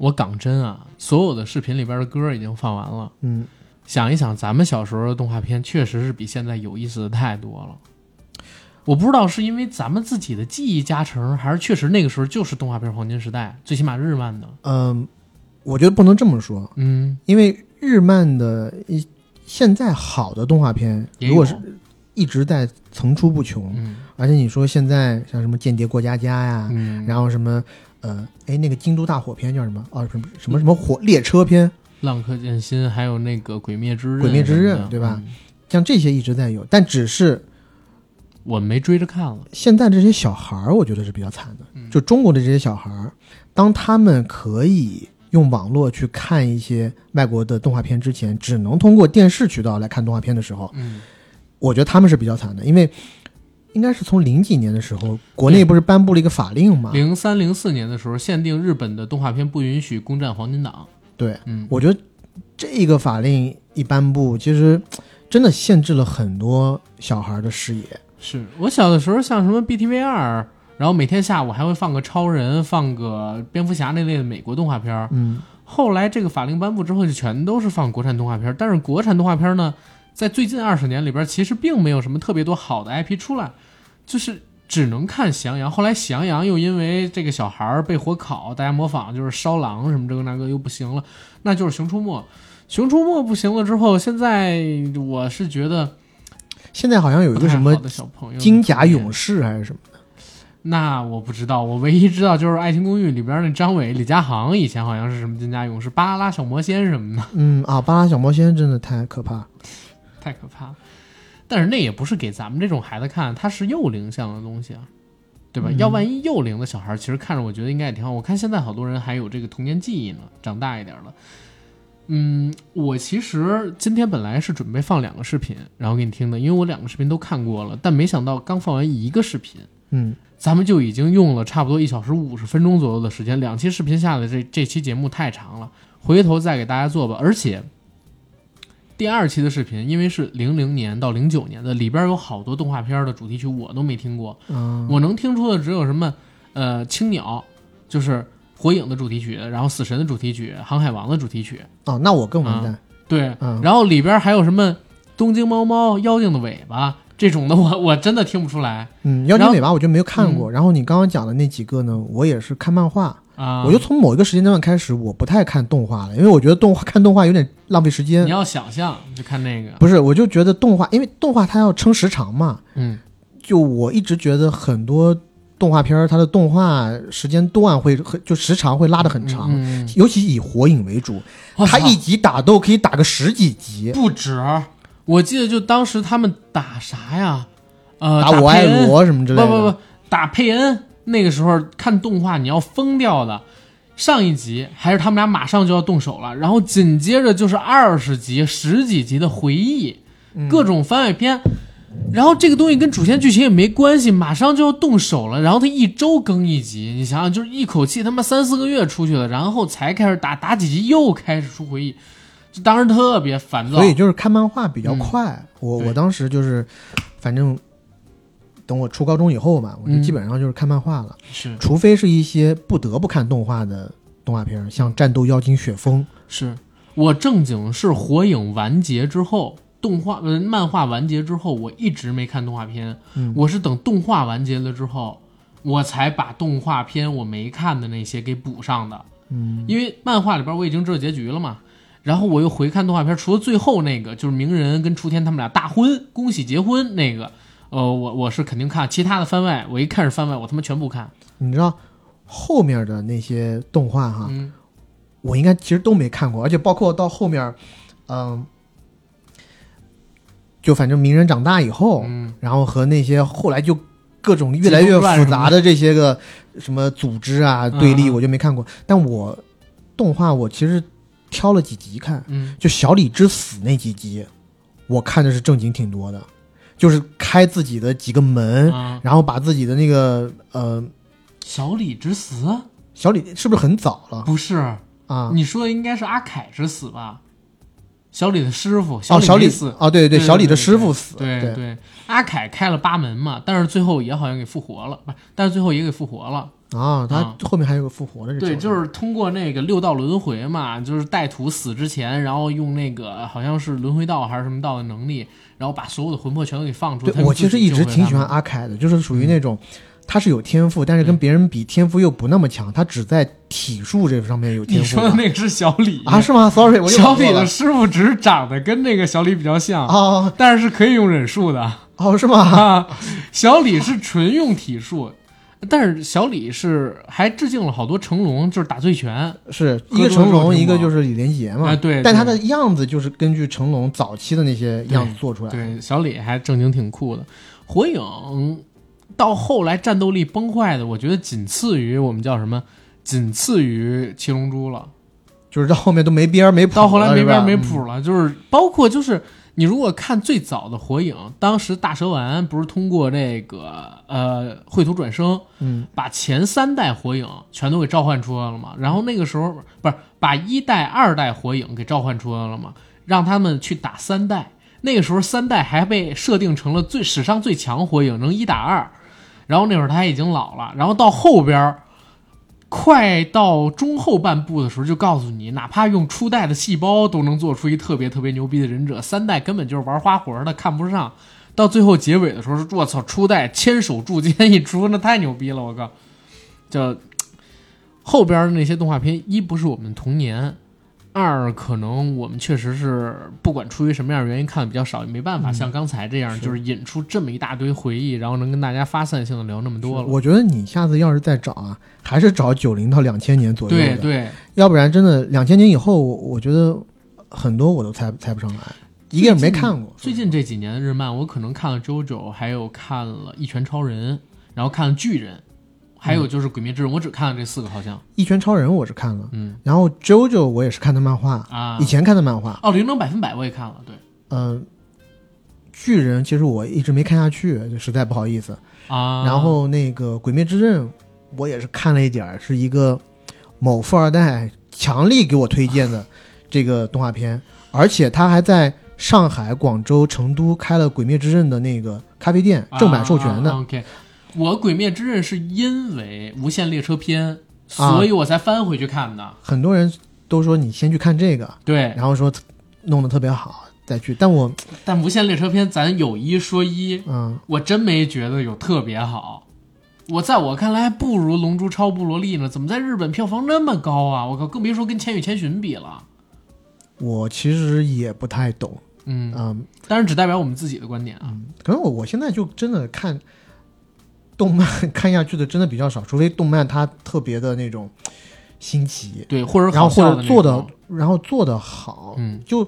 我港真啊，所有的视频里边的歌已经放完了。嗯，想一想，咱们小时候的动画片确实是比现在有意思的太多了。我不知道是因为咱们自己的记忆加成，还是确实那个时候就是动画片黄金时代，最起码日漫的。嗯，我觉得不能这么说。嗯，因为日漫的现在好的动画片，如果是一直在层出不穷。嗯，而且你说现在像什么《间谍过家家》呀，然后什么。呃，哎，那个京都大火片叫什么？哦，什么什么什么火列车片，《浪客剑心》，还有那个《鬼灭之刃》，《鬼灭之刃》对吧？像这些一直在有，但只是我没追着看了。现在这些小孩儿，我觉得是比较惨的。就中国的这些小孩儿，当他们可以用网络去看一些外国的动画片之前，只能通过电视渠道来看动画片的时候，嗯，我觉得他们是比较惨的，因为。应该是从零几年的时候，国内不是颁布了一个法令吗？零三零四年的时候，限定日本的动画片不允许攻占黄金档。对，嗯，我觉得这个法令一颁布，其实真的限制了很多小孩的视野。是我小的时候，像什么 BTV 二，然后每天下午还会放个超人，放个蝙蝠侠那类的美国动画片。嗯，后来这个法令颁布之后，就全都是放国产动画片。但是国产动画片呢？在最近二十年里边，其实并没有什么特别多好的 IP 出来，就是只能看《喜羊羊》。后来《喜羊羊》又因为这个小孩儿被火烤，大家模仿就是烧狼什么这个那个又不行了，那就是《熊出没》。《熊出没》不行了之后，现在我是觉得，现在好像有一个什么金甲勇士还是什么的，那我不知道。我唯一知道就是《爱情公寓》里边那张伟、李佳航以前好像是什么金甲勇士、巴啦啦小魔仙什么的。嗯啊，巴啦小魔仙真的太可怕。太可怕了，但是那也不是给咱们这种孩子看，它是幼龄向的东西啊，对吧？要万一幼龄的小孩，其实看着我觉得应该也挺好。我看现在好多人还有这个童年记忆呢，长大一点了。嗯，我其实今天本来是准备放两个视频，然后给你听的，因为我两个视频都看过了，但没想到刚放完一个视频，嗯，咱们就已经用了差不多一小时五十分钟左右的时间，两期视频下来，这这期节目太长了，回头再给大家做吧，而且。第二期的视频，因为是零零年到零九年的，里边有好多动画片的主题曲，我都没听过。嗯我能听出的只有什么，呃，青鸟，就是火影的主题曲，然后死神的主题曲，航海王的主题曲。哦，那我更完蛋。对，嗯然后里边还有什么东京猫猫、妖精的尾巴这种的，我 <laughs> 我真的听不出来。嗯，妖精尾巴我就没有看过。然后你刚刚讲的那几个呢，我也是看漫画。啊！我就从某一个时间段开始，我不太看动画了，因为我觉得动画看动画有点浪费时间。你要想象就看那个，不是？我就觉得动画，因为动画它要撑时长嘛。嗯，就我一直觉得很多动画片它的动画时间段会很就时长会拉得很长，尤其以火影为主，它一集打斗可以打个十几集，不止。我记得就当时他们打啥呀？呃，打我爱罗什么之类的。不不不，打佩恩。那个时候看动画你要疯掉的，上一集还是他们俩马上就要动手了，然后紧接着就是二十集十几集的回忆，各种番外篇，然后这个东西跟主线剧情也没关系，马上就要动手了，然后他一周更一集，你想想就是一口气他妈三四个月出去了，然后才开始打打几集又开始出回忆，就当时特别烦躁。所以就是看漫画比较快，我我当时就是反正。等我初高中以后吧，我就基本上就是看漫画了。是，除非是一些不得不看动画的动画片，像《战斗妖精雪峰》。是我正经是火影完结之后，动画呃漫画完结之后，我一直没看动画片。嗯，我是等动画完结了之后，我才把动画片我没看的那些给补上的。嗯，因为漫画里边我已经知道结局了嘛。然后我又回看动画片，除了最后那个就是鸣人跟雏田他们俩大婚，恭喜结婚那个，呃，我我是肯定看。其他的番外，我一看是番外，我他妈全部看。你知道后面的那些动画哈，我应该其实都没看过，而且包括到后面，嗯，就反正鸣人长大以后，然后和那些后来就各种越来越复杂的这些个什么组织啊对立，我就没看过。但我动画我其实。挑了几集看，嗯，就小李之死那几集，我看的是正经挺多的，就是开自己的几个门，然后把自己的那个呃，小李之死，小李是不是很早了？不是。啊，你说的应该是阿凯之死吧？小李的师傅，哦，小李死，哦，对对对，小李的师傅死，对对，阿凯开了八门嘛，但是最后也好像给复活了，不，但是最后也给复活了。啊，他后面还有个复活的，对，就是通过那个六道轮回嘛，就是带土死之前，然后用那个好像是轮回道还是什么道的能力，然后把所有的魂魄全都给放出。来我其实一直挺喜欢阿凯的，就是属于那种他是有天赋，但是跟别人比天赋又不那么强，他只在体术这上面有天赋。你说的那个是小李啊？是吗？Sorry，我小李的师傅只是长得跟那个小李比较像啊，但是是可以用忍术的哦，是吗？小李是纯用体术。但是小李是还致敬了好多成龙，就是打醉拳，是一个成龙，一个就是李连杰嘛。啊，对。但他的样子就是根据成龙早期的那些样子做出来。对，小李还正经挺酷的。火影到后来战斗力崩坏的，我觉得仅次于我们叫什么？仅次于七龙珠了。就是到后面都没边没谱。到后来没边没谱了，就是包括就是。你如果看最早的火影，当时大蛇丸不是通过这个呃绘图转生，嗯，把前三代火影全都给召唤出来了嘛？然后那个时候不是把一代、二代火影给召唤出来了嘛？让他们去打三代。那个时候三代还被设定成了最史上最强火影，能一打二。然后那会儿他已经老了，然后到后边。快到中后半部的时候，就告诉你，哪怕用初代的细胞都能做出一特别特别牛逼的忍者，三代根本就是玩花活的，看不上。到最后结尾的时候，我操，初代千手柱间一出，那太牛逼了，我靠！就后边的那些动画片，一不是我们童年。二可能我们确实是不管出于什么样的原因看的比较少，也没办法像刚才这样，就是引出这么一大堆回忆，然后能跟大家发散性的聊那么多了。我觉得你下次要是再找啊，还是找九零到两千年左右的，对对，要不然真的两千年以后，我觉得很多我都猜猜不上来，一个也没看过。最近这几年的日漫，我可能看了《JoJo》，还有看了《一拳超人》，然后看了《巨人》。还有就是《鬼灭之刃》，我只看了这四个，好像《一拳超人》我是看了，嗯，然后《JoJo》我也是看的漫画啊，以前看的漫画。哦，《灵能百分百》我也看了，对，嗯，巨人其实我一直没看下去，就实在不好意思啊。然后那个《鬼灭之刃》，我也是看了一点儿，是一个某富二代强力给我推荐的这个动画片，而且他还在上海、广州、成都开了《鬼灭之刃》的那个咖啡店，正版授权的。OK。我《鬼灭之刃》是因为《无限列车篇》，所以我才翻回去看的。很多人都说你先去看这个，对，然后说弄得特别好再去。但我但《无限列车篇》咱有一说一，嗯，我真没觉得有特别好。我在我看来还不如《龙珠超布罗利》呢，怎么在日本票房那么高啊？我靠，更别说跟《千与千寻》比了。我其实也不太懂，嗯嗯，但是只代表我们自己的观点啊。可能我我现在就真的看。动漫 <laughs> 看下去的真的比较少，除非动漫它特别的那种新奇，对，或者然后或者做的，然后做的好，嗯，就。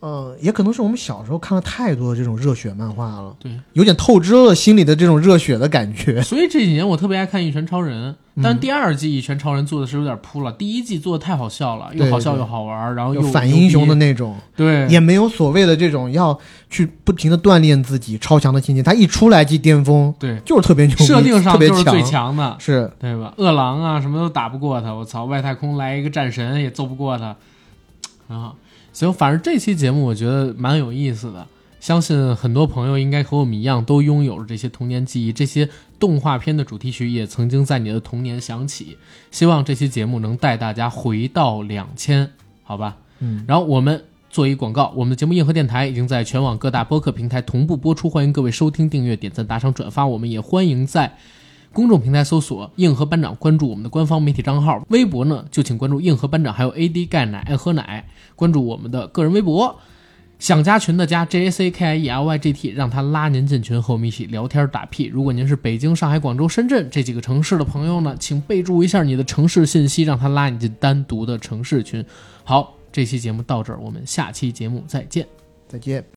呃，也可能是我们小时候看了太多的这种热血漫画了，对，有点透支了心里的这种热血的感觉。所以这几年我特别爱看《一拳超人》，但是第二季《一拳超人》做的是有点扑了，第一季做的太好笑了，又好笑又好玩，然后又反英雄的那种，对，也没有所谓的这种要去不停的锻炼自己超强的情节，他一出来即巅峰，对，就是特别牛，设定上就是最强的，是。对吧？饿狼啊什么都打不过他，我操，外太空来一个战神也揍不过他，很好。所以，反正这期节目我觉得蛮有意思的，相信很多朋友应该和我们一样，都拥有了这些童年记忆。这些动画片的主题曲也曾经在你的童年响起。希望这期节目能带大家回到两千，好吧？嗯。然后我们做一广告，我们的节目《硬核电台》已经在全网各大播客平台同步播出，欢迎各位收听、订阅、点赞、打赏、转发。我们也欢迎在公众平台搜索“硬核班长”，关注我们的官方媒体账号；微博呢，就请关注“硬核班长”，还有 AD 钙奶爱喝奶，关注我们的个人微博。想加群的加 J A C K I E L Y G T，让他拉您进群，和我们一起聊天打屁。如果您是北京、上海、广州、深圳这几个城市的朋友呢，请备注一下你的城市信息，让他拉你进单独的城市群。好，这期节目到这儿，我们下期节目再见，再见。